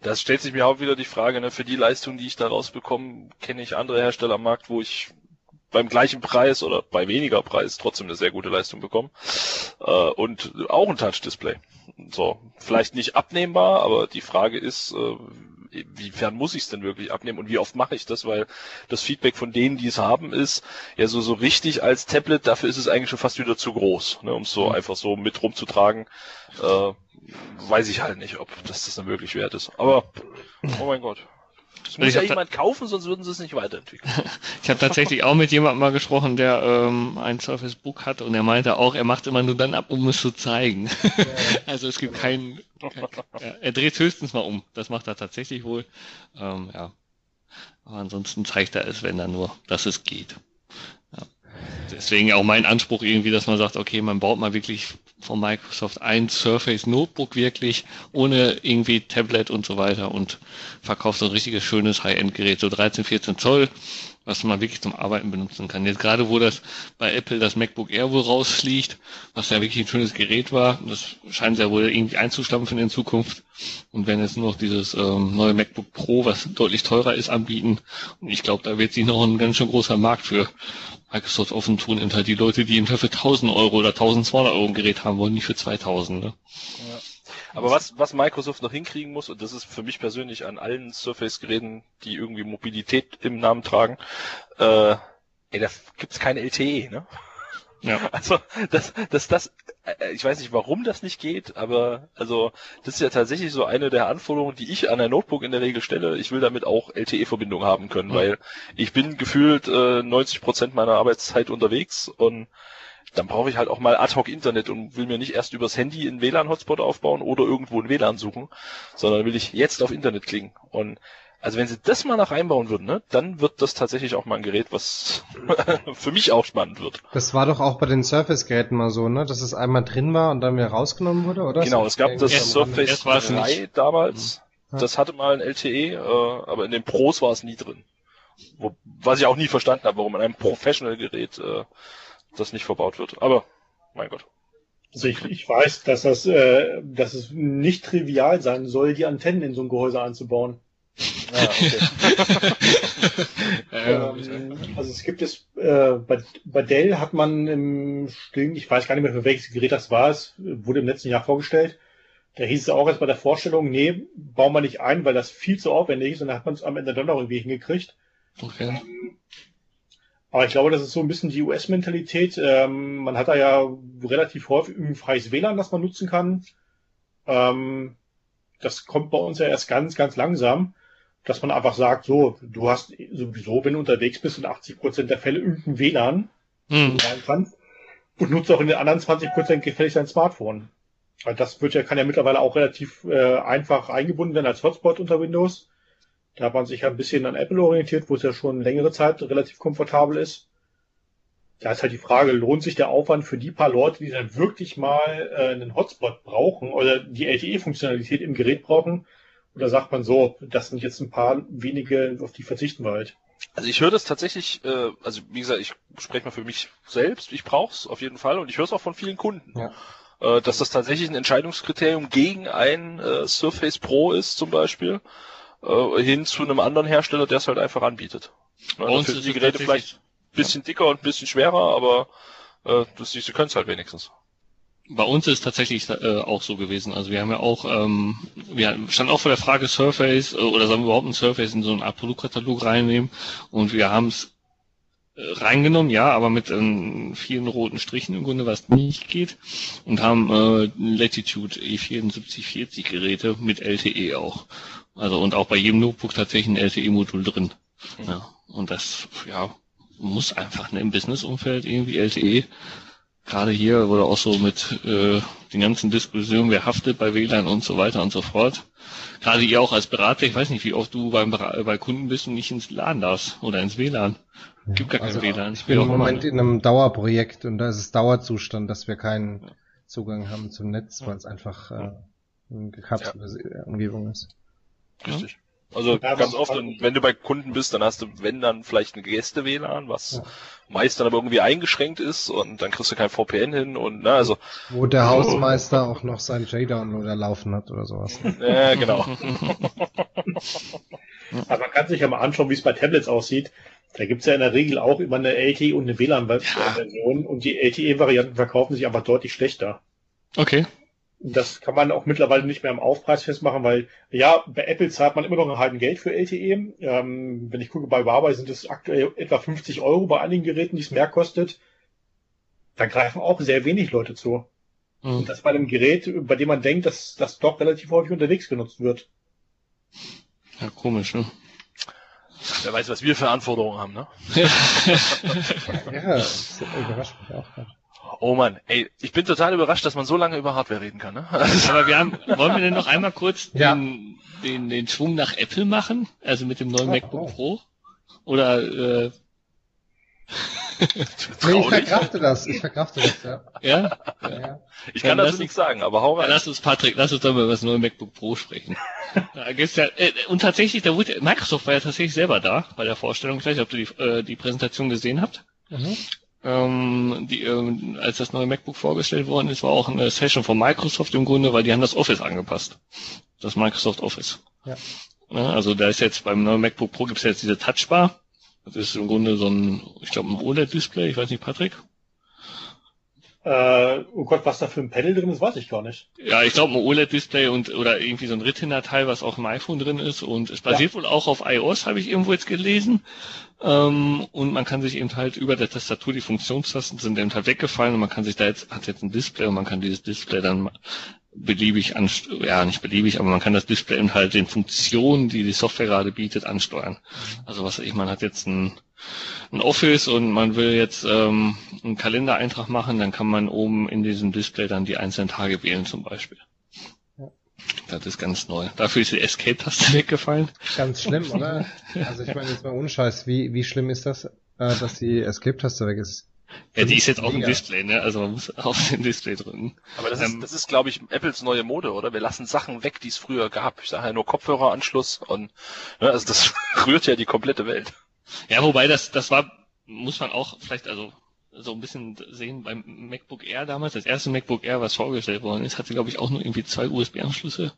das stellt sich mir auch wieder die Frage, ne, für die Leistung, die ich daraus bekomme, kenne ich andere Hersteller am Markt, wo ich beim gleichen Preis oder bei weniger Preis trotzdem eine sehr gute Leistung bekomme. Äh, und auch ein Touch-Display. So, vielleicht nicht abnehmbar, aber die Frage ist, äh, wiefern muss ich es denn wirklich abnehmen und wie oft mache ich das, weil das Feedback von denen, die es haben, ist ja so so richtig als Tablet, dafür ist es eigentlich schon fast wieder zu groß, ne, um es so mhm. einfach so mit rumzutragen. Äh, weiß ich halt nicht, ob das das dann wirklich wert ist. Aber oh mein Gott. Das muss ja jemand kaufen, sonst würden sie es nicht weiterentwickeln. (laughs) ich habe tatsächlich auch mit jemandem mal gesprochen, der ähm, ein Surface Book hat und er meinte auch, er macht immer nur dann ab, um es zu zeigen. Ja. (laughs) also es gibt keinen. Kein, ja, er dreht höchstens mal um. Das macht er tatsächlich wohl. Ähm, ja. Aber ansonsten zeigt er es, wenn er nur, dass es geht. Ja. Deswegen auch mein Anspruch irgendwie, dass man sagt, okay, man baut mal wirklich von Microsoft ein Surface Notebook wirklich, ohne irgendwie Tablet und so weiter und verkauft so ein richtiges schönes High-End-Gerät, so 13, 14 Zoll, was man wirklich zum Arbeiten benutzen kann. Jetzt gerade, wo das bei Apple das MacBook Air wohl rausfliegt, was ja wirklich ein schönes Gerät war, das scheint ja wohl irgendwie einzustampfen in Zukunft. Und wenn jetzt nur noch dieses ähm, neue MacBook Pro, was deutlich teurer ist, anbieten, und ich glaube, da wird sich noch ein ganz schön großer Markt für Microsoft offen tun, eben halt die Leute, die eben für 1000 Euro oder 1200 Euro ein Gerät haben wollen, nicht für 2000. Ne? Ja. Aber was, was Microsoft noch hinkriegen muss, und das ist für mich persönlich an allen Surface-Geräten, die irgendwie Mobilität im Namen tragen, äh, ey, da gibt's keine LTE, ne? Ja. (laughs) Also, dass das, äh, ich weiß nicht, warum das nicht geht, aber also das ist ja tatsächlich so eine der Anforderungen, die ich an ein Notebook in der Regel stelle. Ich will damit auch LTE-Verbindung haben können, mhm. weil ich bin gefühlt äh, 90 Prozent meiner Arbeitszeit unterwegs und dann brauche ich halt auch mal Ad-Hoc-Internet und will mir nicht erst übers Handy einen WLAN-Hotspot aufbauen oder irgendwo ein WLAN suchen, sondern will ich jetzt auf Internet klicken. Und also wenn sie das mal nach einbauen würden, ne, dann wird das tatsächlich auch mal ein Gerät, was (laughs) für mich auch spannend wird. Das war doch auch bei den Surface-Geräten mal so, ne, dass es einmal drin war und dann wieder rausgenommen wurde, oder? Genau, es gab das Surface 3 damals. Mhm. Das hatte mal ein LTE, äh, aber in den Pros war es nie drin. Wo, was ich auch nie verstanden habe, warum in einem Professional-Gerät äh, das nicht verbaut wird. Aber mein Gott. Also ich, ich weiß, dass das, äh, dass es nicht trivial sein soll, die Antennen in so ein Gehäuse anzubauen. Ah, okay. (laughs) ähm, also es gibt es, äh, bei, bei Dell hat man im Stillen, ich weiß gar nicht mehr für welches Gerät das war, es wurde im letzten Jahr vorgestellt. Da hieß es auch erst bei der Vorstellung, nee, bauen wir nicht ein, weil das viel zu aufwendig ist und dann hat man es am Ende dann noch irgendwie hingekriegt. Okay. Aber ich glaube, das ist so ein bisschen die US-Mentalität. Ähm, man hat da ja relativ häufig ein freies WLAN, das man nutzen kann. Ähm, das kommt bei uns ja erst ganz, ganz langsam dass man einfach sagt, so, du hast sowieso, wenn du unterwegs bist, in 80 Prozent der Fälle irgendein WLAN, hm. kannst, und nutzt auch in den anderen 20 Prozent gefällig dein Smartphone. Weil das wird ja, kann ja mittlerweile auch relativ äh, einfach eingebunden werden als Hotspot unter Windows. Da hat man sich ja ein bisschen an Apple orientiert, wo es ja schon längere Zeit relativ komfortabel ist. Da ist halt die Frage, lohnt sich der Aufwand für die paar Leute, die dann wirklich mal äh, einen Hotspot brauchen oder die LTE-Funktionalität im Gerät brauchen, oder sagt man so, das sind jetzt ein paar wenige, auf die verzichten wir halt? Also ich höre das tatsächlich, äh, also wie gesagt, ich spreche mal für mich selbst, ich brauche es auf jeden Fall und ich höre es auch von vielen Kunden. Ja. Äh, dass das tatsächlich ein Entscheidungskriterium gegen ein äh, Surface Pro ist zum Beispiel, äh, hin zu einem anderen Hersteller, der es halt einfach anbietet. Bei uns sind die Geräte vielleicht ein bisschen dicker und ein bisschen schwerer, aber äh, das, sie können es halt wenigstens bei uns ist tatsächlich äh, auch so gewesen. Also wir haben ja auch, ähm, wir standen auch vor der Frage Surface äh, oder sollen wir überhaupt ein Surface in so einen Art Produktkatalog reinnehmen und wir haben es äh, reingenommen, ja, aber mit ähm, vielen roten Strichen im Grunde, was nicht geht und haben äh, Latitude E7440 Geräte mit LTE auch. Also und auch bei jedem Notebook tatsächlich ein LTE-Modul drin. Mhm. Ja, und das, ja, muss einfach ne, im Business-Umfeld irgendwie LTE gerade hier wurde auch so mit äh, den ganzen Diskussionen, wer haftet bei WLAN und so weiter und so fort. Gerade ihr auch als Berater, ich weiß nicht, wie oft du beim bei Kunden bist und nicht ins LAN darfst oder ins WLAN. Gibt gar also, kein WLAN. Ich bin im Moment in einem Dauerprojekt und da ist es Dauerzustand, dass wir keinen Zugang haben zum Netz, weil es einfach äh, eine gekapselte ja. Umgebung ist. Richtig. Also Ja, ganz oft, und wenn du bei Kunden bist, dann hast du, wenn dann vielleicht ein Gäste-WLAN, was meist dann aber irgendwie eingeschränkt ist und dann kriegst du kein VPN hin und na, also Wo der Hausmeister auch noch seinen J-Downloader laufen hat oder sowas. äh, genau. (laughs) Aber man kann sich ja mal anschauen, wie es bei Tablets aussieht. Da gibt's ja in der Regel auch immer eine LTE und eine WLAN-Version und die LTE-Varianten verkaufen sich aber deutlich schlechter. Okay. Das kann man auch mittlerweile nicht mehr am Aufpreis festmachen, weil ja, bei Apple zahlt man immer noch ein halben Geld für LTE. Ähm, wenn ich gucke, bei Huawei sind es aktuell etwa 50 Euro bei einigen Geräten, die es mehr kostet. Da greifen auch sehr wenig Leute zu. Und Hm. das bei einem Gerät, bei dem man denkt, dass das doch relativ häufig unterwegs genutzt wird. Ja, komisch, ne? Wer weiß, was wir für Anforderungen haben, ne? (laughs) Ja, das überrascht mich auch. grad. Oh Mann, ey, ich bin total überrascht, dass man so lange über Hardware reden kann, ne? (laughs) Aber wir haben, wollen wir denn noch einmal kurz Ja. den, den, den Schwung nach Apple machen? Also mit dem neuen Oh, MacBook oh. Pro? Oder, äh, (laughs) Nee, ich verkrafte das, ich verkrafte das, ja. ja? ja, ja. Ich kann dazu nichts sagen, aber hau rein. lass uns, Patrick, lass uns doch mal über das neue MacBook Pro sprechen. (laughs) Da gibt's ja, äh, und tatsächlich, da wurde, Microsoft war ja tatsächlich selber da bei der Vorstellung. Ich weiß nicht, ob ihr die, äh, die Präsentation gesehen habt. Mhm. Ähm, die, ähm, als das neue MacBook vorgestellt worden ist, war auch eine Session von Microsoft im Grunde, weil die haben das Office angepasst. Das Microsoft Office. Ja. Ja, also da ist jetzt beim neuen MacBook Pro gibt's jetzt diese Touchbar. Das ist im Grunde so ein, ich glaube, ein OLED-Display. Ich weiß nicht, Patrick? Äh, oh Gott, was da für ein Panel drin ist, weiß ich gar nicht. Ja, ich glaube ein OLED-Display und oder irgendwie so ein Retina-Teil, was auch im iPhone drin ist und es basiert wohl auch auf iOS, habe ich irgendwo jetzt gelesen. Ähm, und man kann sich eben halt über der Tastatur die Funktionstasten sind eben halt weggefallen und man kann sich da jetzt hat jetzt ein Display und man kann dieses Display dann beliebig anst ja nicht beliebig, aber man kann das Display eben halt den Funktionen, die die Software gerade bietet, ansteuern. Also was ich, man hat jetzt ein ein Office und man will jetzt ähm, einen Kalendereintrag machen, dann kann man oben in diesem Display dann die einzelnen Tage wählen zum Beispiel. Ja. Das ist ganz neu. Dafür ist die Escape-Taste (laughs) weggefallen. Ganz schlimm, oder? (laughs) Also ich meine jetzt mal ohne Scheiß, wie, wie schlimm ist das, äh, dass die Escape-Taste weg ist? Ja, die ist jetzt auch im. Display, ne? Also man muss auf den Display drücken. Aber das ist, Ähm, das ist, glaube ich, Apples neue Mode, oder? Wir lassen Sachen weg, die es früher gab. Ich sage ja nur Kopfhöreranschluss und ne, also das (laughs) rührt ja die komplette Welt. Ja, wobei das, das war, muss man auch vielleicht also so ein bisschen sehen beim MacBook Air damals, das erste MacBook Air, was vorgestellt worden ist, hatte glaube ich auch nur irgendwie zwei USB-Anschlüsse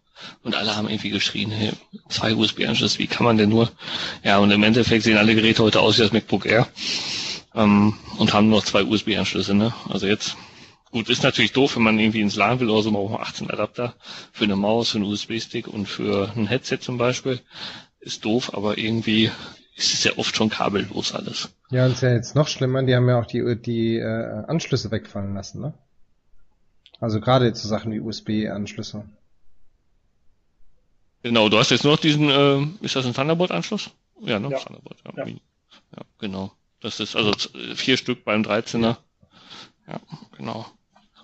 und alle haben irgendwie geschrien, hey, zwei USB-Anschlüsse, wie kann man denn nur? Ja, und im Endeffekt sehen alle Geräte heute aus wie das MacBook Air ähm, und haben nur noch zwei USB-Anschlüsse, ne? Also jetzt Gut, ist natürlich doof, wenn man irgendwie ins LAN will oder so, man braucht 18 Adapter für eine Maus, für einen USB-Stick und für ein Headset zum Beispiel. Ist doof, aber irgendwie ist es ja oft schon kabellos alles. Ja, und ist ja jetzt noch schlimmer, die haben ja auch die, die äh, Anschlüsse wegfallen lassen, ne? Also gerade jetzt so Sachen wie USB-Anschlüsse. Genau, du hast jetzt nur noch diesen, äh, ist das ein Thunderbolt-Anschluss? Ja, ne? Ja. Thunderbolt, ja. Ja. ja. genau. Das ist also vier Stück beim 13er. Ja, genau.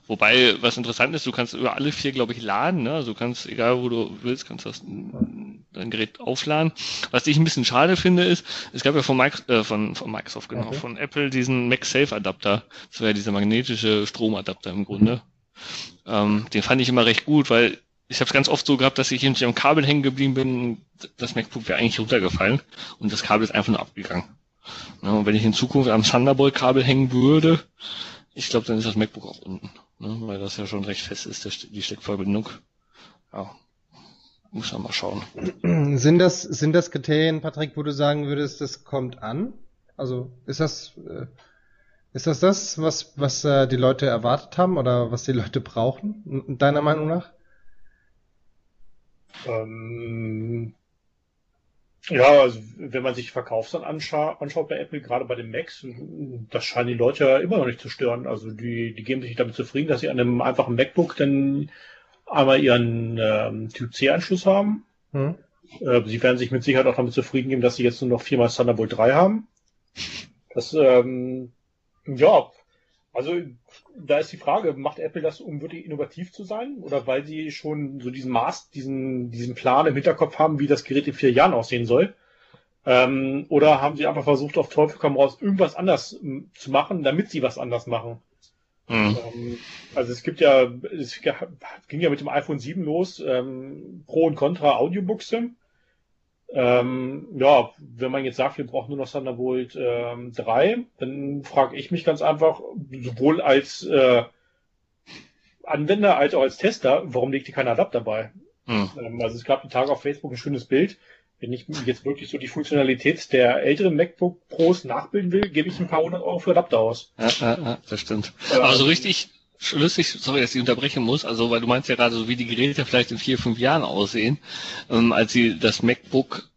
Wobei, was interessant ist, du kannst über alle vier, glaube ich, laden. Ne? Also du kannst, egal wo du willst, kannst das dein Gerät aufladen. Was ich ein bisschen schade finde, ist, es gab ja von, Micro, äh, von, von Microsoft, genau, Okay. von Apple diesen MagSafe-Adapter. Das war ja dieser magnetische Stromadapter im Grunde. Ähm, den fand ich immer recht gut, weil ich habe es ganz oft so gehabt, dass ich irgendwie am Kabel hängen geblieben bin. und Das MacBook wäre eigentlich runtergefallen und das Kabel ist einfach nur abgegangen. Ja, und wenn ich in Zukunft am Thunderbolt-Kabel hängen würde, ich glaube, dann ist das MacBook auch unten, ne? weil das ja schon recht fest ist, der, die Steckverbindung. Ja, muss man mal schauen. (clears throat) Sind das, sind das Kriterien, Patrick, wo du sagen würdest, das kommt an? Also ist das, äh, ist das das, was, was äh, die Leute erwartet haben oder was die Leute brauchen, deiner Meinung nach? Ähm, ja, also wenn man sich Verkaufszahlen anscha anschaut bei Apple, gerade bei den Macs, das scheinen die Leute ja immer noch nicht zu stören. Also die, die geben sich damit zufrieden, dass sie an einem einfachen MacBook dann einmal ihren ähm, Typ C-Anschluss haben. Hm? Äh, sie werden sich mit Sicherheit auch damit zufrieden geben, dass sie jetzt nur noch viermal Thunderbolt 3 haben. Das, ähm, ja, also da ist die Frage, macht Apple das, um wirklich innovativ zu sein? Oder weil sie schon so diesen Maß, diesen, diesen Plan im Hinterkopf haben, wie das Gerät in vier Jahren aussehen soll? Ähm, oder haben sie einfach versucht, auf Teufel komm raus, irgendwas anders ähm, zu machen, damit sie was anders machen? Hm. Ähm, also es gibt ja, es ging ja mit dem iPhone 7 los, ähm, Pro und Contra Audiobuchse. Ähm, ja, wenn man jetzt sagt, wir brauchen nur noch Thunderbolt ähm, 3, dann frage ich mich ganz einfach, sowohl als äh, Anwender als auch als Tester, warum legt ihr keinen Adapter bei? Hm. Ähm, also es gab einen Tag auf Facebook ein schönes Bild. Wenn ich jetzt wirklich so die Funktionalität der älteren MacBook Pros nachbilden will, gebe ich ein paar hundert Euro für Adapter aus. Ja, ja, ja das stimmt. Ähm, Aber so richtig schlüssig, sorry, dass ich unterbrechen muss, also weil du meinst ja gerade so, wie die Geräte vielleicht in vier, fünf Jahren aussehen, ähm, als sie das MacBook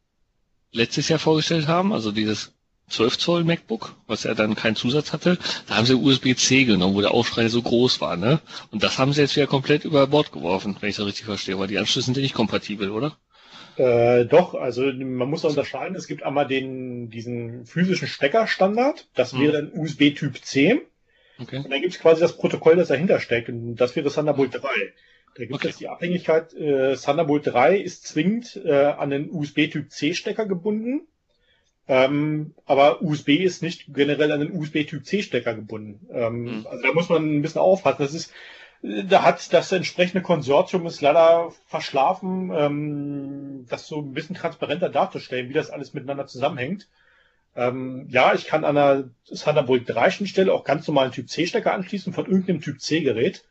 letztes Jahr vorgestellt haben, also dieses 12 Zoll MacBook, was ja dann keinen Zusatz hatte, da haben sie USB-C genommen, wo der Aufschrei so groß war, ne? Und das haben sie jetzt wieder komplett über Bord geworfen, wenn ich das richtig verstehe, weil die Anschlüsse sind ja nicht kompatibel, oder? Äh, doch, also man muss unterscheiden, es gibt einmal den, diesen physischen Steckerstandard, das wäre dann USB Typ C. Okay. Und dann gibt es quasi das Protokoll, das dahinter steckt, und das wäre Thunderbolt 3. Da gibt okay. es die Abhängigkeit, äh, Thunderbolt 3 ist zwingend äh, an den USB-Typ C-Stecker gebunden, ähm, aber USB ist nicht generell an den USB-Typ C-Stecker gebunden. Ähm, mhm. Also da muss man ein bisschen aufpassen. Das ist, da hat das entsprechende Konsortium es leider verschlafen, ähm, das so ein bisschen transparenter darzustellen, wie das alles miteinander zusammenhängt. Ähm, ja, ich kann an einer Thunderbolt 3 Schnittstelle auch ganz normalen Typ C-Stecker anschließen von irgendeinem Typ C-Gerät.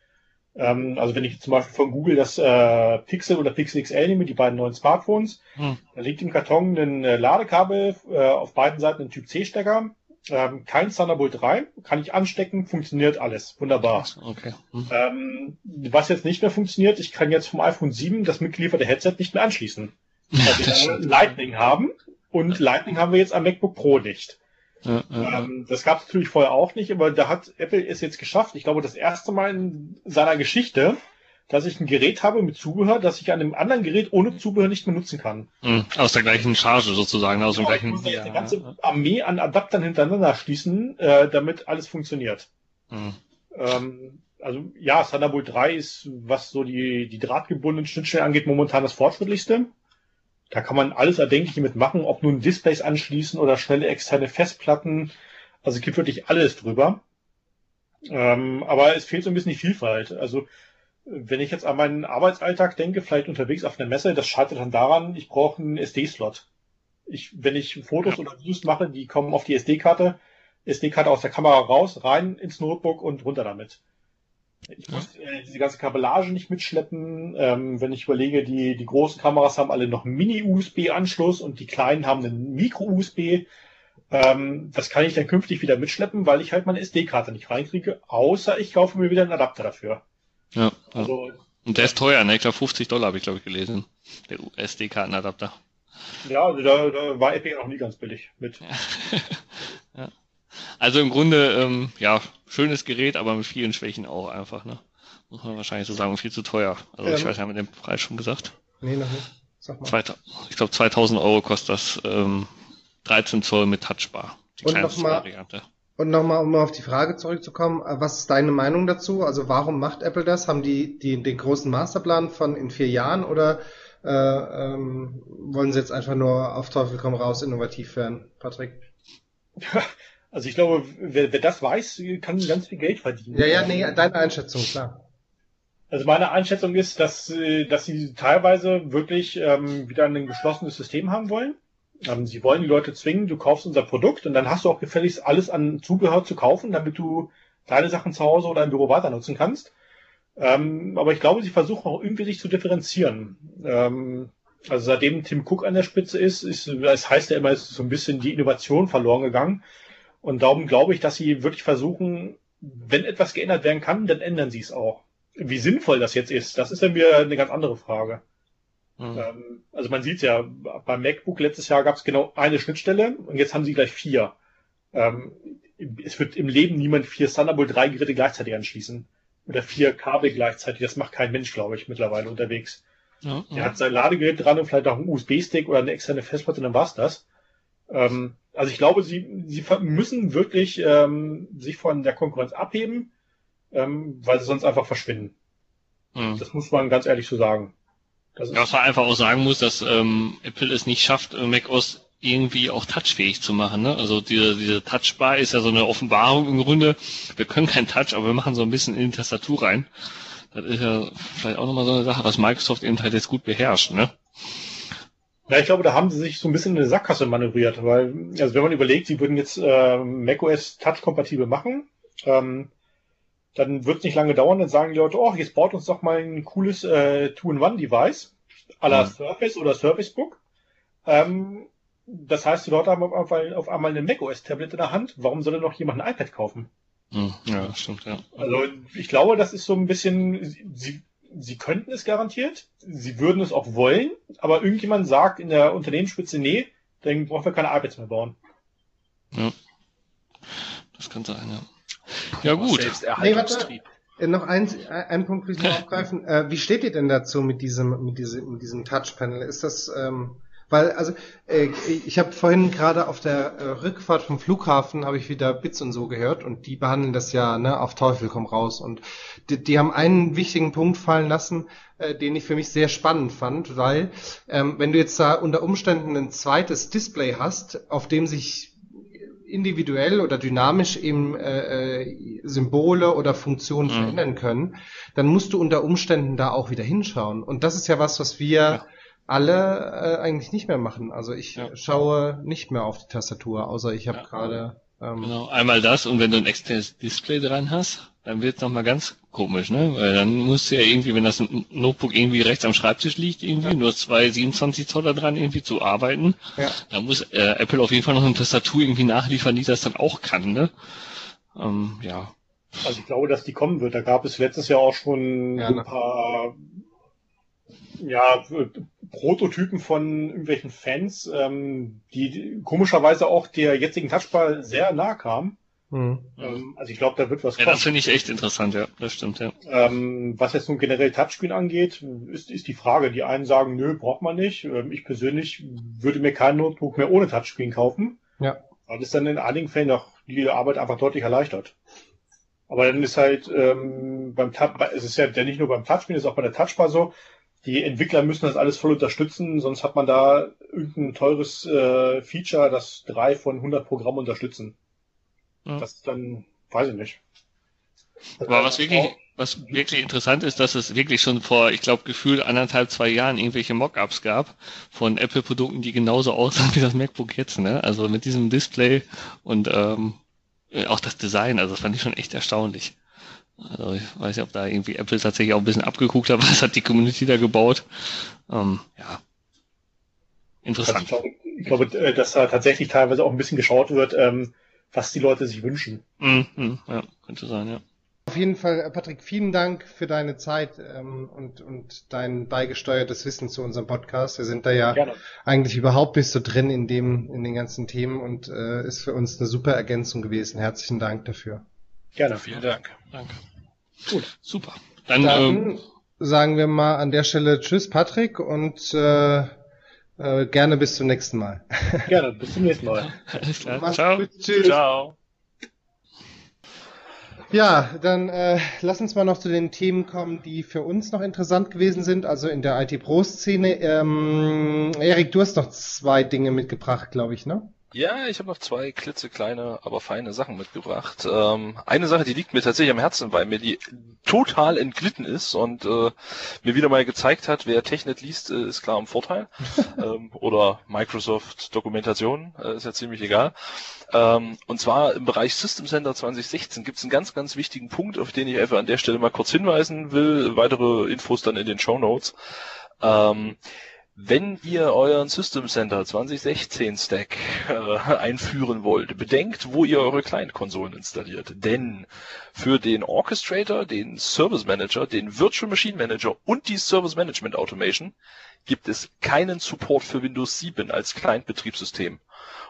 Ähm, also wenn ich zum Beispiel von Google das äh, Pixel oder Pixel XL nehme, die beiden neuen Smartphones, hm. da liegt im Karton ein äh, Ladekabel, äh, auf beiden Seiten ein Typ C-Stecker, ähm, kein Thunderbolt 3, kann ich anstecken, funktioniert alles, wunderbar. Okay. Hm. Ähm, was jetzt nicht mehr funktioniert, ich kann jetzt vom iPhone 7 das mitgelieferte Headset nicht mehr anschließen. (laughs) Weil wir Lightning haben und Lightning haben wir jetzt am MacBook Pro nicht. Ja, ja, ähm, das gab es natürlich vorher auch nicht, aber da hat Apple es jetzt geschafft. Ich glaube, das erste Mal in seiner Geschichte, dass ich ein Gerät habe mit Zubehör, das ich an einem anderen Gerät ohne Zubehör nicht mehr nutzen kann. Mhm, aus der gleichen Charge sozusagen, aus genau, dem gleichen. Ich muss ja, eine ganze Armee an Adaptern hintereinander schließen, äh, damit alles funktioniert. Mhm. Ähm, also ja, Thunderbolt 3 ist, was so die, die drahtgebundenen Schnittstellen angeht, momentan das fortschrittlichste. Da kann man alles Erdenkliche mitmachen, ob nun Displays anschließen oder schnelle externe Festplatten. Also es gibt wirklich alles drüber. Ähm, aber es fehlt so ein bisschen die Vielfalt. Also wenn ich jetzt an meinen Arbeitsalltag denke, vielleicht unterwegs auf einer Messe, das scheitert dann daran, ich brauche einen SD-Slot. Ich, wenn ich Fotos oder Videos mache, die kommen auf die SD-Karte, SD-Karte aus der Kamera raus, rein ins Notebook und runter damit. Ich muss äh, diese ganze Kabellage nicht mitschleppen. Ähm, wenn ich überlege, die, die großen Kameras haben alle noch Mini-USB-Anschluss und die kleinen haben einen Micro-USB. Ähm, das kann ich dann künftig wieder mitschleppen, weil ich halt meine SD-Karte nicht reinkriege, außer ich kaufe mir wieder einen Adapter dafür. Ja. Also, und der ist teuer, ne? Ich glaube 50 Dollar habe ich, glaube ich, gelesen. Der SD-Kartenadapter. Ja, also da, da war Epic auch nie ganz billig mit. (laughs) Also im Grunde, ähm, ja, schönes Gerät, aber mit vielen Schwächen auch einfach, ne? Muss man wahrscheinlich so sagen, viel zu teuer. Also ähm, ich weiß, haben wir den Preis schon gesagt? Nee, noch nicht. Sag mal. ich glaube 2000 Euro kostet das ähm, 13 Zoll mit Touchbar. Die und nochmal, Variante. Und nochmal, um auf die Frage zurückzukommen, äh, was ist deine Meinung dazu? Also warum macht Apple das? Haben die, die den großen Masterplan von in vier Jahren oder äh, ähm, wollen sie jetzt einfach nur auf Teufel komm raus innovativ werden, Patrick? (laughs) Also ich glaube, wer, wer das weiß, kann ganz viel Geld verdienen. Ja, ja, nee, deine Einschätzung, klar. Also meine Einschätzung ist, dass, äh, dass sie teilweise wirklich ähm, wieder ein geschlossenes System haben wollen. Ähm, sie wollen die Leute zwingen, du kaufst unser Produkt und dann hast du auch gefälligst alles an Zubehör zu kaufen, damit du deine Sachen zu Hause oder im Büro weiter nutzen kannst. Ähm, aber ich glaube, sie versuchen auch irgendwie sich zu differenzieren. Ähm, also seitdem Tim Cook an der Spitze ist, ist, das heißt ja immer, ist so ein bisschen die Innovation verloren gegangen. Und darum glaube ich, dass sie wirklich versuchen, wenn etwas geändert werden kann, dann ändern sie es auch. Wie sinnvoll das jetzt ist, das ist dann wieder eine ganz andere Frage. Mhm. Ähm, also man sieht ja, beim MacBook letztes Jahr gab es genau eine Schnittstelle und jetzt haben sie gleich vier. Ähm, es wird im Leben niemand vier Thunderbolt 3 Geräte gleichzeitig anschließen. Oder vier Kabel gleichzeitig. Das macht kein Mensch, glaube ich, mittlerweile unterwegs. Ja, ja. Er hat sein Ladegerät dran und vielleicht auch einen USB-Stick oder eine externe Festplatte, dann war's das. Ähm, also ich glaube, sie, sie müssen wirklich ähm, sich von der Konkurrenz abheben, ähm, weil sie sonst einfach verschwinden. Mhm. Das muss man ganz ehrlich so sagen. Das ja, was man einfach auch sagen muss, dass ähm, Apple es nicht schafft, äh, macOS irgendwie auch touchfähig zu machen. Ne? Also diese, diese Touchbar ist ja so eine Offenbarung im Grunde. Wir können kein Touch, aber wir machen so ein bisschen in die Tastatur rein. Das ist ja vielleicht auch nochmal so eine Sache, was Microsoft eben halt jetzt gut beherrscht. Ne? Ja, ich glaube, da haben sie sich so ein bisschen in eine Sackgasse manövriert, weil, also wenn man überlegt, sie würden jetzt äh, macOS Touch-kompatibel machen, ähm, dann wird es nicht lange dauern, dann sagen die Leute, oh, jetzt baut uns doch mal ein cooles äh, Two-in-One-Device, à la Mhm. Surface oder Surface Book. Ähm, das heißt, die Leute haben auf einmal, auf einmal eine macOS-Tablet in der Hand. Warum soll denn noch jemand ein iPad kaufen? Hm, Ja, stimmt, ja. Also ich glaube, das ist so ein bisschen, sie, sie könnten es garantiert, sie würden es auch wollen, aber irgendjemand sagt in der Unternehmensspitze, nee, dann brauchen wir keine iPads mehr bauen. Das kann sein, ja. Ja, gut. Selbsterhaltungstrieb. Äh, Noch eins, äh, einen Punkt will ich noch (laughs) aufgreifen. Äh, wie steht ihr denn dazu mit diesem, mit diesem, mit diesem Touchpanel? Ist das, ähm, weil, also, äh, ich habe vorhin gerade auf der äh, Rückfahrt vom Flughafen habe ich wieder Bits und so gehört und die behandeln das ja, ne, auf Teufel komm raus und die, die haben einen wichtigen Punkt fallen lassen, äh, den ich für mich sehr spannend fand, weil ähm, wenn du jetzt da unter Umständen ein zweites Display hast, auf dem sich individuell oder dynamisch eben äh, äh, Symbole oder Funktionen Mhm. verändern können, dann musst du unter Umständen da auch wieder hinschauen. Und das ist ja was, was wir Ja. Alle äh, eigentlich nicht mehr machen. Also ich Ja. schaue nicht mehr auf die Tastatur, außer ich habe Ja. gerade ähm, Genau, einmal das und wenn du ein externes Display dran hast, dann wird es nochmal ganz komisch, ne? Weil dann musst du ja irgendwie, wenn das Notebook irgendwie rechts am Schreibtisch liegt, irgendwie nur zwei 27 Zoller dran irgendwie zu arbeiten, ja. da muss äh, Apple auf jeden Fall noch eine Tastatur irgendwie nachliefern, die das dann auch kann, ne? Ähm, ja. Also ich glaube, dass die kommen wird. Da gab es letztes Jahr auch schon Ja, so ein ne? paar ja, Prototypen von irgendwelchen Fans, ähm, die komischerweise auch der jetzigen Touchbar sehr nah kamen. Hm. Ähm, also ich glaube, da wird was Ja, kommen. das finde ich echt interessant, ja, das stimmt, ja. Ähm, was jetzt nun generell Touchscreen angeht, ist, ist die Frage. Die einen sagen, nö, braucht man nicht. Ähm, ich persönlich würde mir kein Notebook mehr ohne Touchscreen kaufen. Ja. Weil es dann in einigen Fällen auch die Arbeit einfach deutlich erleichtert. Aber dann ist halt ähm, beim Tab, es ist ja nicht nur beim Touchscreen, es ist auch bei der Touchbar so. Die Entwickler müssen das alles voll unterstützen, sonst hat man da irgendein teures äh, Feature, das drei von 100 Programmen unterstützen. Ja. Das ist dann, weiß ich nicht. Aber was wirklich, was wirklich interessant ist, dass es wirklich schon vor, ich glaube, gefühlt anderthalb, zwei Jahren irgendwelche Mockups gab von Apple-Produkten, die genauso aussahen wie das MacBook jetzt, ne? Also mit diesem Display und ähm, äh, auch das Design, also das fand ich schon echt erstaunlich. Also ich weiß nicht, ob da irgendwie Apple tatsächlich auch ein bisschen abgeguckt hat, (laughs) was hat die Community da gebaut. Ähm, ja. Also Interessant. ich glaube, ich glaube, äh, dass da tatsächlich teilweise auch ein bisschen geschaut wird, ähm, was die Leute sich wünschen. Mhm, mhm, ja, könnte sein, ja. Auf jeden Fall, äh, Patrick, vielen Dank für deine Zeit ähm, und, und dein beigesteuertes Wissen zu unserem Podcast. Wir sind da ja Gerne. eigentlich überhaupt nicht so drin in dem, in den ganzen Themen und äh, ist für uns eine super Ergänzung gewesen. Herzlichen Dank dafür. Gerne. Vielen Dank. Danke. Gut. Super. Dann, ähm, Dann sagen wir mal an der Stelle Tschüss, Patrick, und äh, äh, gerne bis zum nächsten Mal. (laughs) Gerne. Bis zum nächsten Mal. alles klar. Mach's Ciao. gut, tschüss. Ciao. Ja, dann äh, lass uns mal noch zu den Themen kommen, die für uns noch interessant gewesen sind, also in der IT-Pro-Szene. Ähm, Erik, du hast noch zwei Dinge mitgebracht, glaube ich, ne? Ja, ich habe noch zwei klitzekleine, aber feine Sachen mitgebracht. Ähm, eine Sache, die liegt mir tatsächlich am Herzen, weil mir die total entglitten ist und äh, mir wieder mal gezeigt hat, wer Technet liest, äh, ist klar im Vorteil. (laughs) ähm, oder Microsoft Dokumentation, äh, ist ja ziemlich egal. Ähm, und zwar im Bereich System Center 2016 gibt es einen ganz, ganz wichtigen Punkt, auf den ich einfach an der Stelle mal kurz hinweisen will. Weitere Infos dann in den Show Notes. Ähm, wenn ihr euren System Center 2016 Stack äh, einführen wollt, bedenkt, wo ihr eure Client-Konsolen installiert. Denn für den Orchestrator, den Service Manager, den Virtual Machine Manager und die Service Management Automation gibt es keinen Support für Windows 7 als Client-Betriebssystem,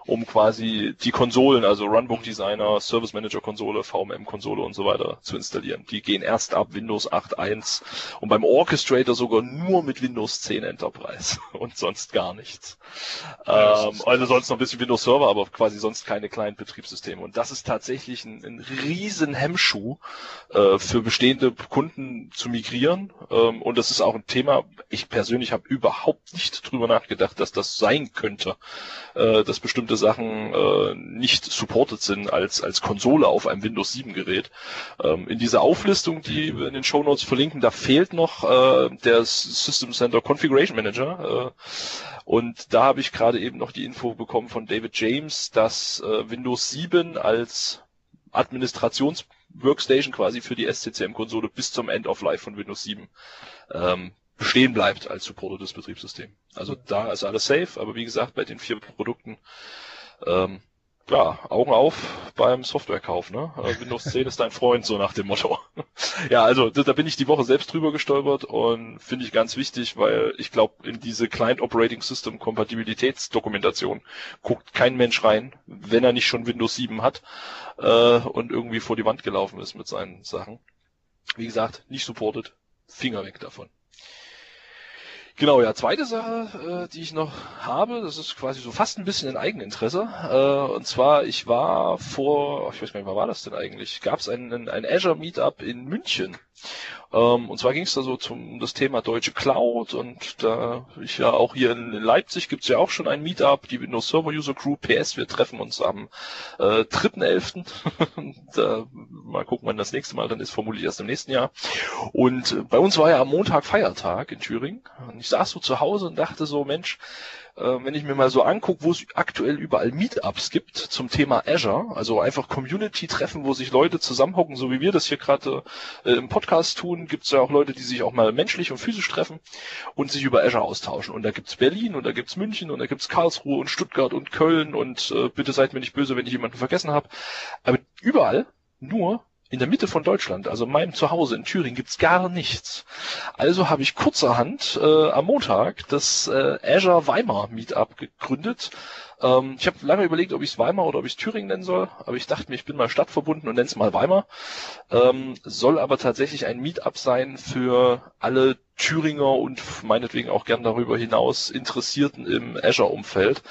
um quasi die Konsolen, also Runbook Designer, Service Manager Konsole, VMM Konsole und so weiter zu installieren. Die gehen erst ab Windows 8.1 und beim Orchestrator sogar nur mit Windows 10 Enterprise (laughs) und sonst gar nichts. Ja, Ähm, also sonst noch ein bisschen Windows Server, aber quasi sonst keine Client-Betriebssysteme. Und das ist tatsächlich ein, ein riesen Hemmschuh äh, für bestehende Kunden zu migrieren. Ähm, und das ist auch ein Thema, ich persönlich habe überhaupt nicht drüber nachgedacht, dass das sein könnte, äh, dass bestimmte Sachen äh, nicht supported sind als, als Konsole auf einem Windows 7 Gerät. Ähm, in dieser Auflistung, die wir in den Show Notes verlinken, da fehlt noch äh, der System Center Configuration Manager. Äh, Und da habe ich gerade eben noch die Info bekommen von David James, dass äh, Windows 7 als Administrations-Workstation quasi für die SCCM-Konsole bis zum End of Life von Windows 7 ähm, bestehen bleibt als supportetes Betriebssystem. Also da ist alles safe, aber wie gesagt, bei den vier Produkten ähm, ja, Augen auf beim Softwarekauf, ne? Äh, Windows (laughs) 10 ist dein Freund, so nach dem Motto. (laughs) ja, also da bin ich die Woche selbst drüber gestolpert und finde ich ganz wichtig, weil ich glaube, in diese Client Operating System Kompatibilitätsdokumentation guckt kein Mensch rein, wenn er nicht schon Windows 7 hat äh, und irgendwie vor die Wand gelaufen ist mit seinen Sachen. Wie gesagt, nicht supported, Finger weg davon. Genau, ja, zweite Sache, äh, die ich noch habe, das ist quasi so fast ein bisschen in Eigeninteresse. Äh, und zwar, ich war vor, ich weiß gar nicht, wann war das denn eigentlich? Gab es ein, ein Azure Meetup in München. Ähm, und zwar ging es da so zum das Thema deutsche Cloud und da ich ja auch hier in Leipzig gibt's ja auch schon ein Meetup, die Windows Server User Crew PS. Wir treffen uns am äh, 3.11. (laughs) da, mal gucken, wann das nächste Mal dann ist, vermutlich erst im nächsten Jahr. Und äh, bei uns war ja am Montag Feiertag in Thüringen. Und ich saß so zu Hause und dachte so, Mensch, äh, wenn ich mir mal so angucke, wo es aktuell überall Meetups gibt zum Thema Azure, also einfach Community-Treffen, wo sich Leute zusammenhocken, so wie wir das hier gerade äh, im Podcast tun, gibt es ja auch Leute, die sich auch mal menschlich und physisch treffen und sich über Azure austauschen. Und da gibt's Berlin und da gibt's München und da gibt's Karlsruhe und Stuttgart und Köln und äh, bitte seid mir nicht böse, wenn ich jemanden vergessen habe. Aber überall nur in der Mitte von Deutschland, also meinem Zuhause in Thüringen, gibt's gar nichts. Also habe ich kurzerhand äh, am Montag das äh, Azure Weimar Meetup gegründet. Ähm, ich habe lange überlegt, ob ich es Weimar oder ob ich es Thüringen nennen soll, aber ich dachte mir, ich bin mal stadtverbunden und nenne es mal Weimar. Ähm, soll aber tatsächlich ein Meetup sein für alle Thüringer und meinetwegen auch gern darüber hinaus Interessierten im Azure-Umfeld,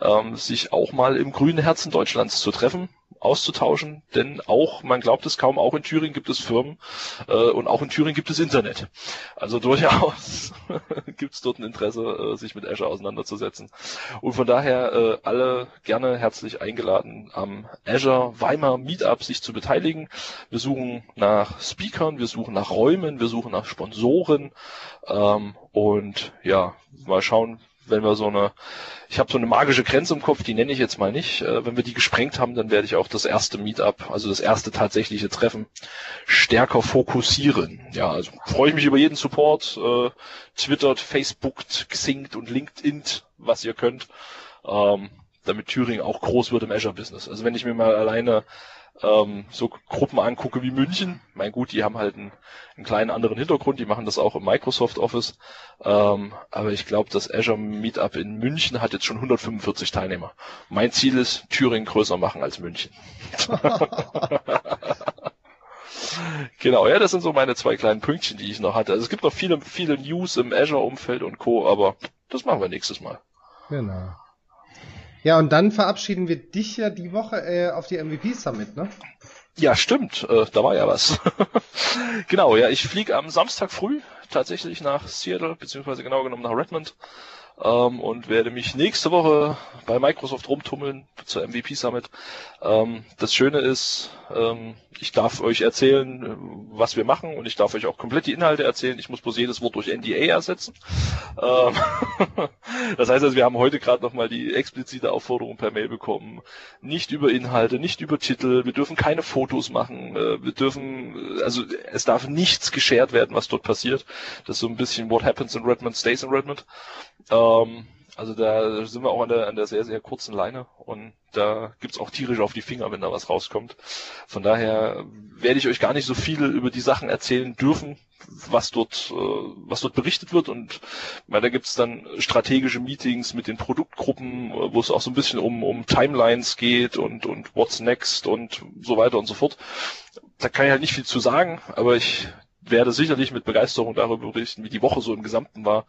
ähm, sich auch mal im grünen Herzen Deutschlands zu treffen auszutauschen, denn auch, man glaubt es kaum, auch in Thüringen gibt es Firmen äh, und auch in Thüringen gibt es Internet. Also durchaus (laughs) gibt es dort ein Interesse, äh, sich mit Azure auseinanderzusetzen. Und von daher äh, alle gerne herzlich eingeladen, am Azure Weimar Meetup sich zu beteiligen. Wir suchen nach Speakern, wir suchen nach Räumen, wir suchen nach Sponsoren ähm, und ja, mal schauen, wenn wir so eine, ich habe so eine magische Grenze im Kopf, die nenne ich jetzt mal nicht. Äh, wenn wir die gesprengt haben, dann werde ich auch das erste Meetup, also das erste tatsächliche Treffen, stärker fokussieren. Ja, also freue ich mich über jeden Support, äh, twittert, facebookt, xingt und LinkedIn, was ihr könnt, ähm, damit Thüringen auch groß wird im Azure-Business. Also wenn ich mir mal alleine ähm, so Gruppen angucke wie München, mein gut, die haben halt einen, einen kleinen anderen Hintergrund, die machen das auch im Microsoft Office, ähm, aber ich glaube, das Azure Meetup in München hat jetzt schon 145 Teilnehmer. Mein Ziel ist, Thüringen größer machen als München. (laughs) genau, ja, das sind so meine zwei kleinen Pünktchen, die ich noch hatte. Also es gibt noch viele, viele News im Azure-Umfeld und Co., aber das machen wir nächstes Mal. Genau. Ja, und dann verabschieden wir dich ja die Woche äh, auf die MVP Summit, ne? Ja, stimmt. Äh, da war ja was. (laughs) genau, ja, ich fliege am Samstag früh tatsächlich nach Seattle, beziehungsweise genau genommen nach Redmond ähm, und werde mich nächste Woche bei Microsoft rumtummeln zur MVP Summit. Ähm, das Schöne ist, ähm, ich darf euch erzählen, was wir machen und ich darf euch auch komplett die Inhalte erzählen. Ich muss bloß jedes Wort durch NDA ersetzen. Ähm, (laughs) das heißt also, wir haben heute gerade nochmal die explizite Aufforderung per Mail bekommen. Nicht über Inhalte, nicht über Titel. Wir dürfen keine Fotos machen. Äh, wir dürfen, also es darf nichts geshared werden, was dort passiert. Das ist so ein bisschen What happens in Redmond stays in Redmond. Ähm, also da sind wir auch an der, an der sehr, sehr kurzen Leine und da gibt's auch tierisch auf die Finger, wenn da was rauskommt. Von daher werde ich euch gar nicht so viel über die Sachen erzählen dürfen, was dort, äh, was dort berichtet wird. Und weil da gibt's dann strategische Meetings mit den Produktgruppen, wo es auch so ein bisschen um, um Timelines geht und, und What's Next und so weiter und so fort. Da kann ich halt nicht viel zu sagen, aber ich werde sicherlich mit Begeisterung darüber berichten, wie die Woche so im Gesamten war,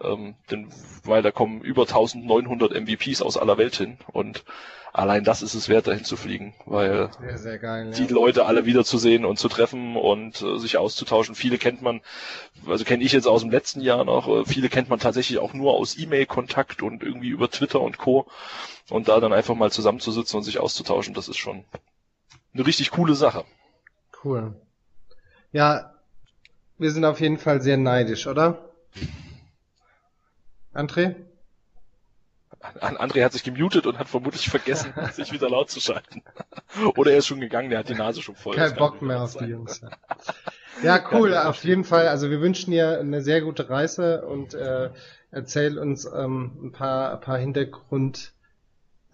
ähm, denn weil da kommen über 1900 MVPs aus aller Welt hin und allein das ist es wert, dahin zu fliegen, weil sehr, sehr geil, die ja. Leute alle wiederzusehen und zu treffen und äh, sich auszutauschen. Viele kennt man, also kenne ich jetzt aus dem letzten Jahr noch, äh, viele kennt man tatsächlich auch nur aus E-Mail-Kontakt und irgendwie über Twitter und Co. Und da dann einfach mal zusammenzusitzen und sich auszutauschen, das ist schon eine richtig coole Sache. Cool. Ja, wir sind auf jeden Fall sehr neidisch, oder? André? André hat sich gemutet und hat vermutlich vergessen, (laughs) sich wieder laut zu schalten. Oder er ist schon gegangen, der hat die Nase schon voll. Kein Bock mehr auf die Jungs. Ja, cool, auf jeden Fall. Also wir wünschen dir eine sehr gute Reise und äh, erzähl uns ähm, ein paar, ein paar Hintergrund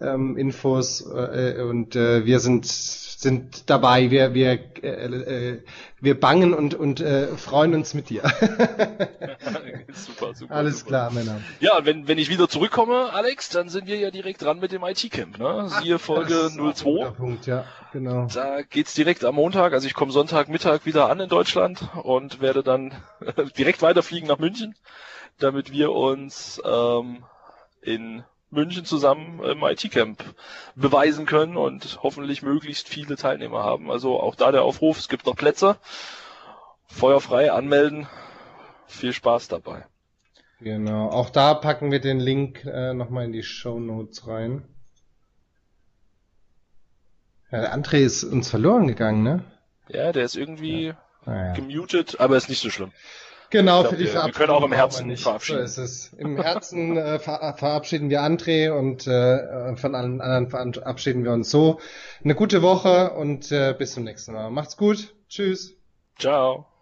ähm, Infos äh, und äh, wir sind sind dabei. Wir wir äh, äh, wir bangen und und äh, freuen uns mit dir. (laughs) super, super. Alles super. klar, Männer. Ja, wenn wenn ich wieder zurückkomme, Alex, dann sind wir ja direkt dran mit dem IT Camp, ne? Siehe Folge 02. Punkt, ja, genau. Da geht's direkt am Montag, also ich komme Sonntagmittag wieder an in Deutschland und werde dann (laughs) direkt weiterfliegen nach München, damit wir uns ähm, in München zusammen im IT-Camp beweisen können und hoffentlich möglichst viele Teilnehmer haben. Also auch da der Aufruf, es gibt noch Plätze. Feuerfrei anmelden. Viel Spaß dabei. Genau, auch da packen wir den Link äh, nochmal in die Show Notes rein. Ja, der André ist uns verloren gegangen, ne? Ja, der ist irgendwie ja. Ah, ja. gemutet, aber ist nicht so schlimm. Genau, glaub, für die wir, Verabschiedung. Wir können auch im Herzen nicht verabschieden. So ist es. Im Herzen äh, ver verabschieden wir André und äh, von allen anderen verabschieden wir uns so. Eine gute Woche und äh, bis zum nächsten Mal. Macht's gut. Tschüss. Ciao.